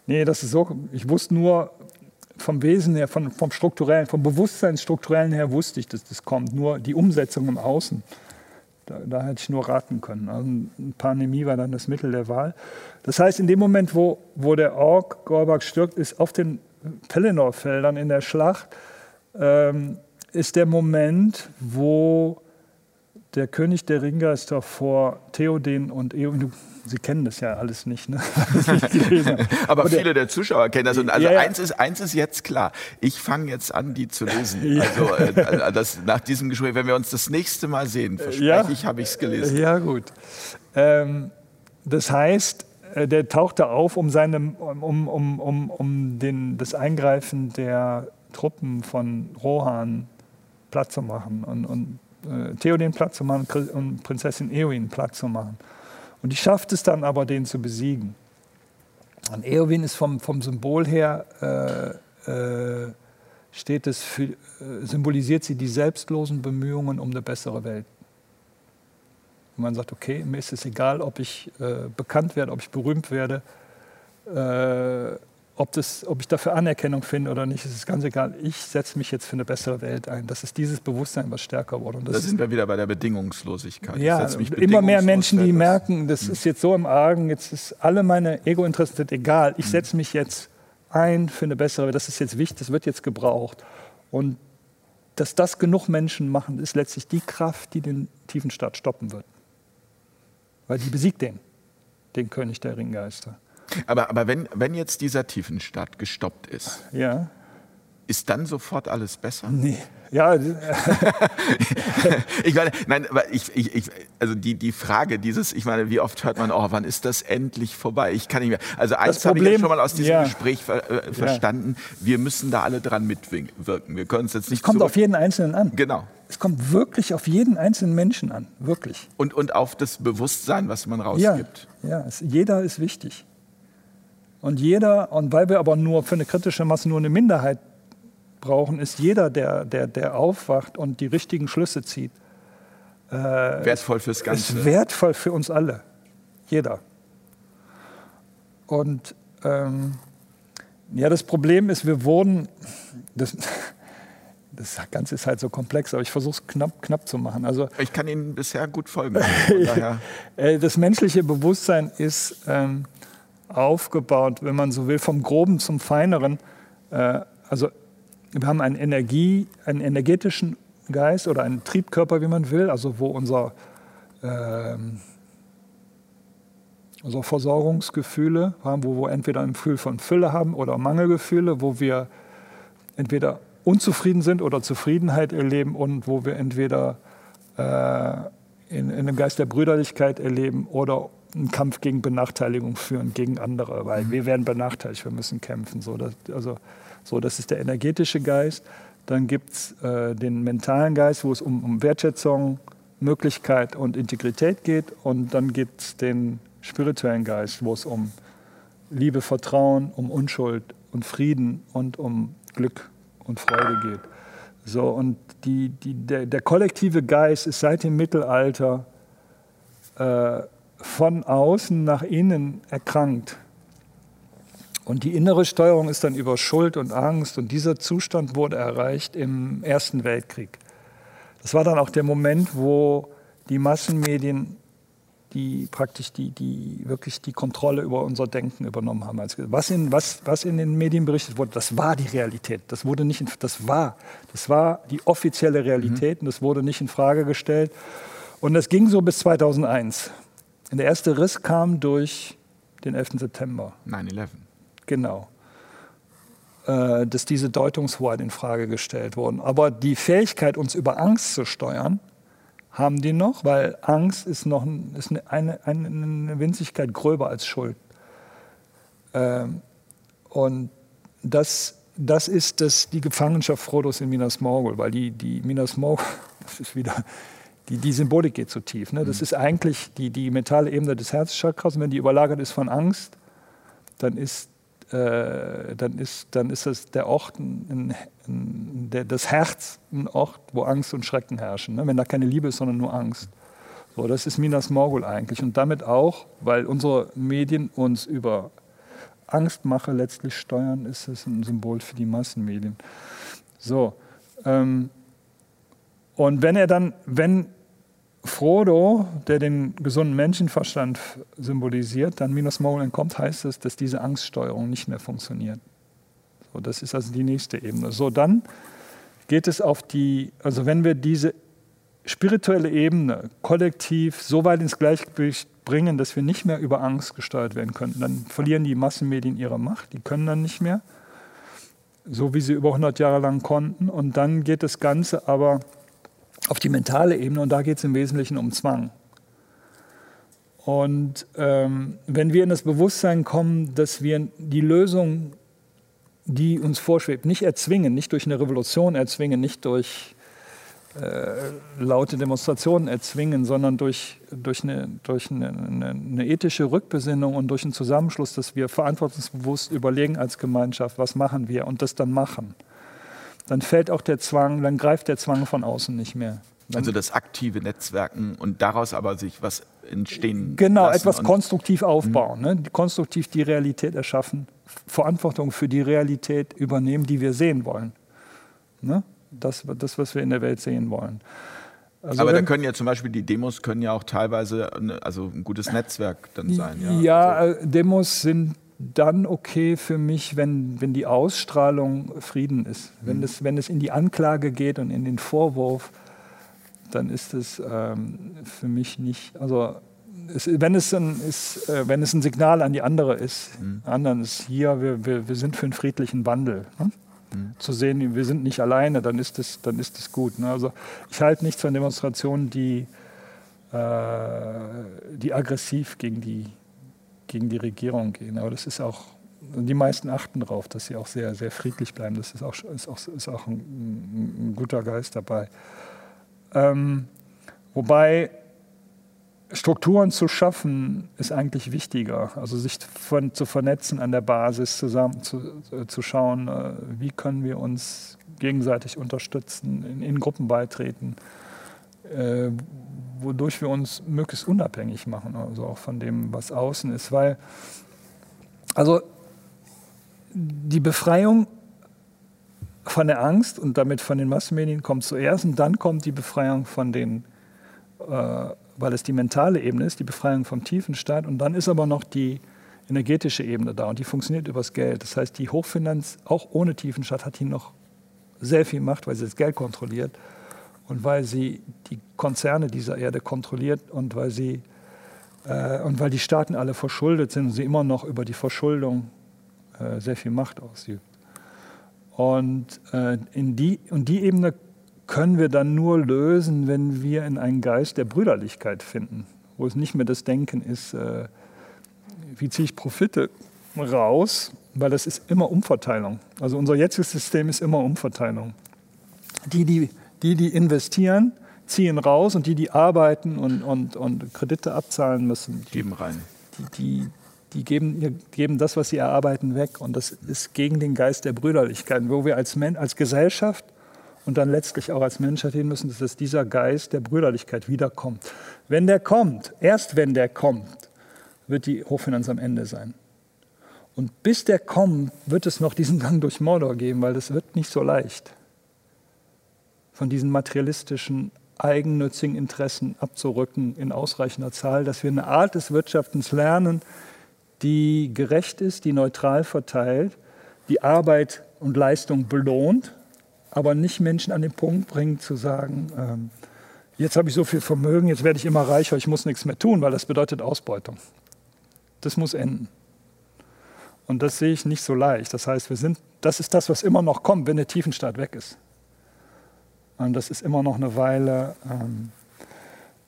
Nee, das ist so, ich wusste nur vom Wesen her, von, vom strukturellen, vom Bewusstseinsstrukturellen her wusste ich, dass das kommt. Nur die Umsetzung im Außen, Da, da hätte ich nur raten können. Also eine Pandemie war dann das Mittel der Wahl. Das heißt, in dem Moment, wo, wo der Ork Gorbak stirbt, ist auf den Pelennor-Feldern in der Schlacht, ähm, ist der Moment, wo der König der Ringgeister vor Theoden und Eowyn, Sie kennen das ja alles nicht, ne? Aber viele der, Zuschauer kennen das. Und also ja, ja. Eins, ist, eins ist jetzt klar. Ich fange jetzt an, die zu lesen. Ja. Also äh, das, nach diesem Gespräch, wenn wir uns das nächste Mal sehen, verspreche ich, habe ich es gelesen. Ja, gut. Ähm, das heißt, äh, der tauchte auf, um, seine, um, um, um, um den, das Eingreifen der Truppen von Rohan platt zu machen und, und Theoden platt zu machen und Prinzessin Eowyn platt zu machen. Und die schafft es dann aber, den zu besiegen. Und Eowyn ist vom, vom Symbol her, äh, äh, steht es für, äh, symbolisiert sie die selbstlosen Bemühungen um eine bessere Welt. Und man sagt, okay, mir ist es egal, ob ich äh, bekannt werde, ob ich berühmt werde, äh, ob, das, ob ich dafür Anerkennung finde oder nicht, ist es ganz egal. Ich setze mich jetzt für eine bessere Welt ein. Das ist dieses Bewusstsein, was stärker wurde. da sind wir wieder bei der Bedingungslosigkeit. Ja, immer mehr Menschen, die merken, das hm. ist jetzt so im Argen, jetzt ist alle meine Ego-Interessen sind egal. Ich hm. setze mich jetzt ein für eine bessere Welt. Das ist jetzt wichtig, das wird jetzt gebraucht. Und dass das genug Menschen machen, ist letztlich die Kraft, die den tiefen Staat stoppen wird. Weil die besiegt den, den König der Ringgeister. Aber, aber wenn, wenn jetzt dieser Tiefenstart gestoppt ist, ja. ist dann sofort alles besser? Nee. Ja. ich meine, nein, aber ich, ich, ich, also die, die Frage dieses, ich meine, wie oft hört man, oh, wann ist das endlich vorbei? Ich kann nicht mehr. Also eins habe ich ja schon mal aus diesem ja. Gespräch ver, äh, verstanden. Ja. Wir müssen da alle dran mitwirken. Wir können es jetzt nicht. Es kommt auf jeden Einzelnen an. Genau. Es kommt wirklich auf jeden einzelnen Menschen an, wirklich. Und, und auf das Bewusstsein, was man rausgibt. Ja, ja es, jeder ist wichtig. Und jeder, und weil wir aber nur für eine kritische Masse nur eine Minderheit brauchen, ist jeder, der, der, der aufwacht und die richtigen Schlüsse zieht. Äh, wertvoll fürs Ganze. Ist wertvoll für uns alle. Jeder. Und ähm, ja, das Problem ist, wir wurden, das, das Ganze ist halt so komplex, aber ich versuche es knapp, knapp zu machen. Also, ich kann Ihnen bisher gut folgen. Äh, das menschliche Bewusstsein ist ähm, aufgebaut, wenn man so will, vom Groben zum Feineren. Äh, also wir haben einen Energie, einen energetischen Geist oder einen Triebkörper, wie man will, also wo unser, äh, unsere Versorgungsgefühle haben, wo wir entweder ein Gefühl von Fülle haben oder Mangelgefühle, wo wir entweder unzufrieden sind oder Zufriedenheit erleben und wo wir entweder äh, in, in einem Geist der Brüderlichkeit erleben oder einen Kampf gegen Benachteiligung führen, gegen andere, weil mhm. wir werden benachteiligt, wir müssen kämpfen. So, das, also, so, das ist der energetische Geist. Dann gibt es äh, den mentalen Geist, wo es um, um Wertschätzung, Möglichkeit und Integrität geht. Und dann gibt es den spirituellen Geist, wo es um Liebe, Vertrauen, um Unschuld und Frieden und um Glück und Freude geht. So, und die, die, der, der kollektive Geist ist seit dem Mittelalter äh, von außen nach innen erkrankt. Und die innere Steuerung ist dann über Schuld und Angst. Und dieser Zustand wurde erreicht im Ersten Weltkrieg. Das war dann auch der Moment, wo die Massenmedien die praktisch die, die wirklich die Kontrolle über unser Denken übernommen haben. Was in, was, was in den Medien berichtet wurde, das war die Realität. Das wurde nicht, in, das war, das war die offizielle Realität mhm. und das wurde nicht in Frage gestellt. Und das ging so bis 2001. Der erste Riss kam durch den 11. September. 9-11. Genau. Äh, dass diese Deutungshoheit in Frage gestellt wurden. Aber die Fähigkeit, uns über Angst zu steuern, haben die noch, weil Angst ist noch ist eine, eine, eine Winzigkeit gröber als Schuld. Ähm, und das, das ist das, die Gefangenschaft Frodos in Minas Morgul, weil die, die Minas Morgul, das ist wieder die, die Symbolik geht zu tief. Ne? Das mhm. ist eigentlich die, die mentale Ebene des Herzchakras. Und wenn die überlagert ist von Angst, dann ist, äh, dann ist, dann ist das der Ort, ein, ein, der, das Herz ein Ort, wo Angst und Schrecken herrschen. Ne? Wenn da keine Liebe ist, sondern nur Angst. So, das ist Minas Morgul eigentlich. Und damit auch, weil unsere Medien uns über Angstmache letztlich steuern, ist es ein Symbol für die Massenmedien. So. Ähm, und wenn er dann, wenn Frodo, der den gesunden Menschenverstand symbolisiert, dann minus Moral entkommt, heißt es, dass diese Angststeuerung nicht mehr funktioniert. So, das ist also die nächste Ebene. So, dann geht es auf die, also wenn wir diese spirituelle Ebene kollektiv so weit ins Gleichgewicht bringen, dass wir nicht mehr über Angst gesteuert werden können, dann verlieren die Massenmedien ihre Macht, die können dann nicht mehr, so wie sie über 100 Jahre lang konnten. Und dann geht das Ganze aber auf die mentale Ebene und da geht es im Wesentlichen um Zwang. Und ähm, wenn wir in das Bewusstsein kommen, dass wir die Lösung, die uns vorschwebt, nicht erzwingen, nicht durch eine Revolution erzwingen, nicht durch äh, laute Demonstrationen erzwingen, sondern durch, durch, eine, durch eine, eine, eine, ethische Rückbesinnung und durch einen Zusammenschluss, dass wir verantwortungsbewusst überlegen als Gemeinschaft, was machen wir und das dann machen dann fällt auch der Zwang, dann greift der Zwang von außen nicht mehr. Dann also das aktive Netzwerken und daraus aber sich was entstehen. Genau, etwas konstruktiv aufbauen, ne? konstruktiv die Realität erschaffen, Verantwortung für die Realität übernehmen, die wir sehen wollen. Ne? Das, das, was wir in der Welt sehen wollen. Also aber da können ja zum Beispiel die Demos können ja auch teilweise also ein gutes Netzwerk dann sein. Ja, ja also. Demos sind dann okay für mich, wenn, wenn die Ausstrahlung Frieden ist. Wenn, mhm. es, wenn es in die Anklage geht und in den Vorwurf, dann ist es ähm, für mich nicht, also es, wenn, es ein, ist, äh, wenn es ein Signal an die andere ist, mhm. anderen ist hier, wir, wir, wir sind für einen friedlichen Wandel. Ne? Mhm. Zu sehen, wir sind nicht alleine, dann ist es, dann ist es gut. Ne? Also ich halte nichts von Demonstrationen, die, äh, die aggressiv gegen die gegen die Regierung gehen. Aber das ist auch, die meisten achten darauf, dass sie auch sehr, sehr friedlich bleiben. Das ist auch, ist auch, ist auch ein, ein guter Geist dabei. Ähm, wobei Strukturen zu schaffen, ist eigentlich wichtiger. Also sich von, zu vernetzen an der Basis, zusammen zu, zu schauen, äh, wie können wir uns gegenseitig unterstützen, in, in Gruppen beitreten, äh, wodurch wir uns möglichst unabhängig machen, also auch von dem, was außen ist. Weil, also die Befreiung von der Angst und damit von den Massenmedien kommt zuerst und dann kommt die Befreiung von den, äh, weil es die mentale Ebene ist, die Befreiung vom tiefen Staat und dann ist aber noch die energetische Ebene da und die funktioniert übers Geld. Das heißt, die Hochfinanz, auch ohne tiefen Staat, hat hier noch sehr viel Macht, weil sie das Geld kontrolliert und weil sie die Konzerne dieser Erde kontrolliert und weil, sie, äh, und weil die Staaten alle verschuldet sind und sie immer noch über die Verschuldung äh, sehr viel Macht ausübt. Und, äh, in die, und die Ebene können wir dann nur lösen, wenn wir in einen Geist der Brüderlichkeit finden, wo es nicht mehr das Denken ist, äh, wie ziehe ich Profite raus, weil das ist immer Umverteilung. Also unser jetziges System ist immer Umverteilung. Die, die die, die investieren, ziehen raus und die, die arbeiten und, und, und Kredite abzahlen müssen, die, geben rein. Die, die, die geben, geben das, was sie erarbeiten, weg. Und das ist gegen den Geist der Brüderlichkeit, wo wir als, Men als Gesellschaft und dann letztlich auch als Menschheit hin müssen, dass dieser Geist der Brüderlichkeit wiederkommt. Wenn der kommt, erst wenn der kommt, wird die Hochfinanz am Ende sein. Und bis der kommt, wird es noch diesen Gang durch Mordor geben, weil das wird nicht so leicht von diesen materialistischen, eigennützigen Interessen abzurücken in ausreichender Zahl, dass wir eine Art des Wirtschaftens lernen, die gerecht ist, die neutral verteilt, die Arbeit und Leistung belohnt, aber nicht Menschen an den Punkt bringt zu sagen, ähm, jetzt habe ich so viel Vermögen, jetzt werde ich immer reicher, ich muss nichts mehr tun, weil das bedeutet Ausbeutung. Das muss enden. Und das sehe ich nicht so leicht. Das heißt, wir sind, das ist das, was immer noch kommt, wenn der Tiefenstaat weg ist. Und das ist immer noch eine Weile, ähm,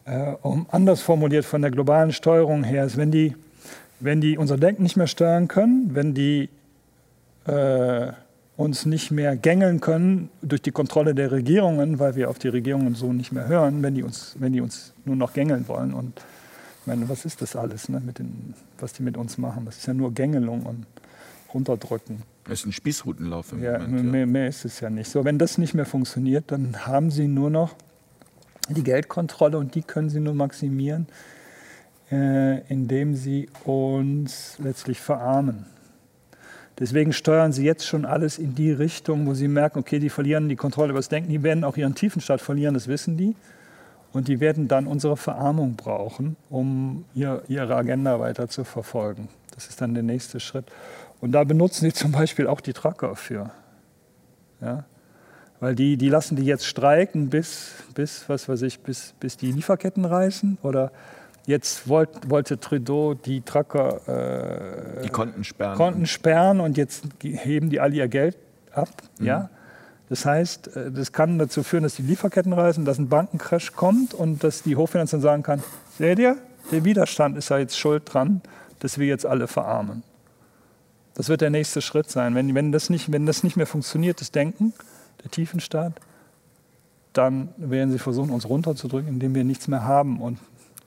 äh, um anders formuliert von der globalen Steuerung her, ist, wenn die, wenn die unser Denken nicht mehr steuern können, wenn die äh, uns nicht mehr gängeln können durch die Kontrolle der Regierungen, weil wir auf die Regierungen so nicht mehr hören, wenn die uns, wenn die uns nur noch gängeln wollen. Und ich meine, was ist das alles, ne, mit den, was die mit uns machen? Das ist ja nur Gängelung und Runterdrücken. Das ist ein Spießrutenlauf im ja, Moment. Mehr, mehr ist es ja nicht. So, wenn das nicht mehr funktioniert, dann haben Sie nur noch die Geldkontrolle und die können Sie nur maximieren, äh, indem Sie uns letztlich verarmen. Deswegen steuern Sie jetzt schon alles in die Richtung, wo Sie merken, okay, die verlieren die Kontrolle über das Denken, die werden auch ihren Tiefenstaat verlieren, das wissen die. Und die werden dann unsere Verarmung brauchen, um ihr, ihre Agenda weiter zu verfolgen. Das ist dann der nächste Schritt. Und da benutzen sie zum Beispiel auch die Trucker für. Ja? Weil die, die lassen die jetzt streiken, bis, bis, was weiß ich, bis, bis die Lieferketten reißen. Oder jetzt wollt, wollte Trudeau die Trucker äh, die Konten sperren. Konten sperren und jetzt heben die alle ihr Geld ab. Mhm. Ja? Das heißt, äh, das kann dazu führen, dass die Lieferketten reißen, dass ein Bankencrash kommt und dass die Hochfinanz dann sagen kann, seht ihr, der Widerstand ist ja jetzt schuld dran, dass wir jetzt alle verarmen. Das wird der nächste Schritt sein. Wenn, wenn, das, nicht, wenn das nicht mehr funktioniert, das Denken, der Tiefenstaat, dann werden sie versuchen, uns runterzudrücken, indem wir nichts mehr haben und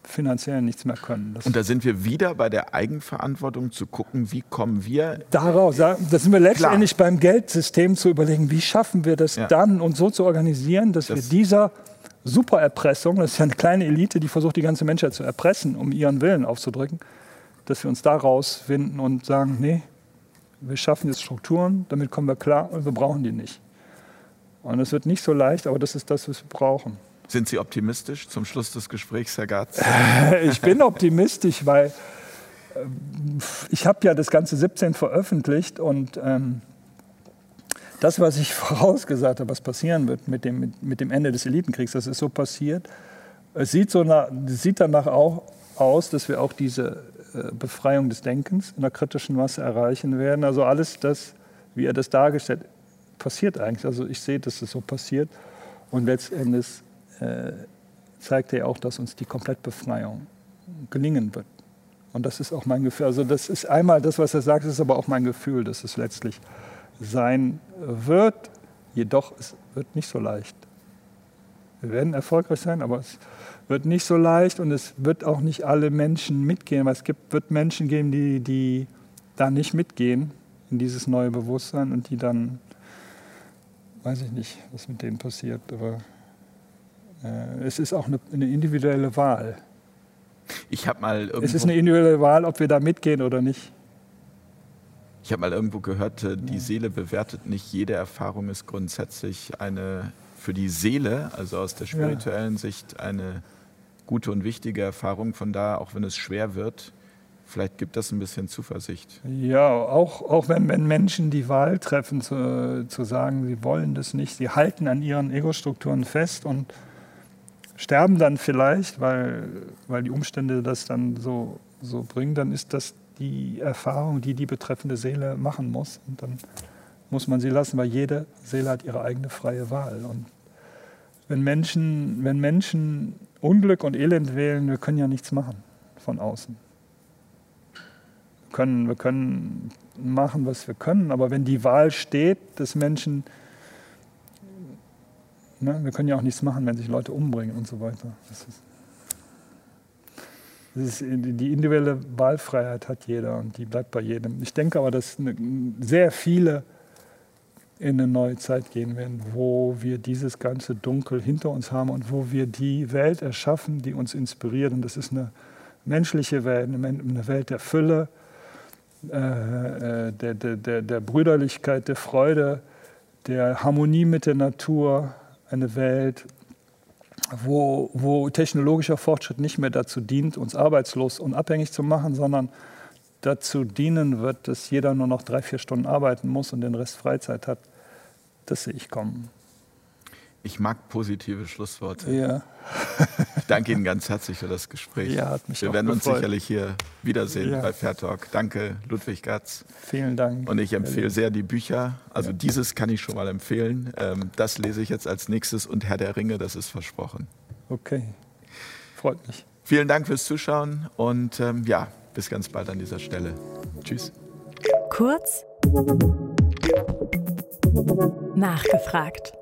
finanziell nichts mehr können. Das und da sind wir wieder bei der Eigenverantwortung zu gucken, wie kommen wir daraus. Da sind wir letztendlich Klar. beim Geldsystem zu überlegen, wie schaffen wir das ja. dann und so zu organisieren, dass das wir dieser Supererpressung, das ist ja eine kleine Elite, die versucht, die ganze Menschheit zu erpressen, um ihren Willen aufzudrücken, dass wir uns daraus finden und sagen, nee, wir schaffen jetzt Strukturen, damit kommen wir klar und wir brauchen die nicht. Und es wird nicht so leicht, aber das ist das, was wir brauchen. Sind Sie optimistisch zum Schluss des Gesprächs, Herr Gatz? ich bin optimistisch, weil äh, ich habe ja das ganze 17 veröffentlicht und ähm, das, was ich vorausgesagt habe, was passieren wird mit dem, mit, mit dem Ende des Elitenkriegs, das ist so passiert. Es sieht, so nach, sieht danach auch aus, dass wir auch diese äh, Befreiung des Denkens in der kritischen Masse erreichen werden. Also alles das, wie er das dargestellt, passiert eigentlich. Also ich sehe, dass es so passiert. Und letztendlich äh, zeigt er auch, dass uns die Komplettbefreiung gelingen wird. Und das ist auch mein Gefühl. Also das ist einmal das, was er sagt, ist aber auch mein Gefühl, dass es letztlich sein wird. Jedoch es wird nicht so leicht. Wir werden erfolgreich sein, aber es wird nicht so leicht und es wird auch nicht alle Menschen mitgehen, weil es gibt, wird Menschen geben, die, die da nicht mitgehen in dieses neue Bewusstsein und die dann, weiß ich nicht, was mit denen passiert, aber äh, es ist auch eine, eine individuelle Wahl. Ich habe mal Es ist eine individuelle Wahl, ob wir da mitgehen oder nicht. Ich habe mal irgendwo gehört, äh, die Seele bewertet nicht. Jede Erfahrung ist grundsätzlich eine für die Seele, also aus der spirituellen ja. Sicht, eine gute und wichtige Erfahrung. Von da, auch wenn es schwer wird, vielleicht gibt das ein bisschen Zuversicht. Ja, auch, auch wenn, wenn Menschen die Wahl treffen, zu, zu sagen, sie wollen das nicht, sie halten an ihren Ego-Strukturen fest und sterben dann vielleicht, weil, weil die Umstände das dann so, so bringen, dann ist das die Erfahrung, die die betreffende Seele machen muss. Und dann muss man sie lassen, weil jede Seele hat ihre eigene freie Wahl. Und wenn Menschen, wenn Menschen Unglück und Elend wählen, wir können ja nichts machen von außen. Wir können, wir können machen, was wir können, aber wenn die Wahl steht, dass Menschen, ne, wir können ja auch nichts machen, wenn sich Leute umbringen und so weiter. Das ist, ist, die individuelle Wahlfreiheit hat jeder und die bleibt bei jedem. Ich denke aber, dass sehr viele in eine neue Zeit gehen werden, wo wir dieses ganze Dunkel hinter uns haben und wo wir die Welt erschaffen, die uns inspiriert. Und das ist eine menschliche Welt, eine Welt der Fülle, äh, äh, der, der, der, der Brüderlichkeit, der Freude, der Harmonie mit der Natur, eine Welt, wo, wo technologischer Fortschritt nicht mehr dazu dient, uns arbeitslos und abhängig zu machen, sondern dazu dienen wird, dass jeder nur noch drei, vier Stunden arbeiten muss und den Rest Freizeit hat, das sehe ich kommen. Ich mag positive Schlussworte. Ja. Ich danke Ihnen ganz herzlich für das Gespräch. Ja, hat mich Wir werden gefreut. uns sicherlich hier wiedersehen ja. bei Fair Talk. Danke, Ludwig Gatz. Vielen Dank. Und ich empfehle sehr die Bücher. Also ja. dieses kann ich schon mal empfehlen. Ähm, das lese ich jetzt als nächstes und Herr der Ringe, das ist versprochen. Okay, freut mich. Vielen Dank fürs Zuschauen und ähm, ja, bis ganz bald an dieser Stelle. Tschüss. Kurz nachgefragt.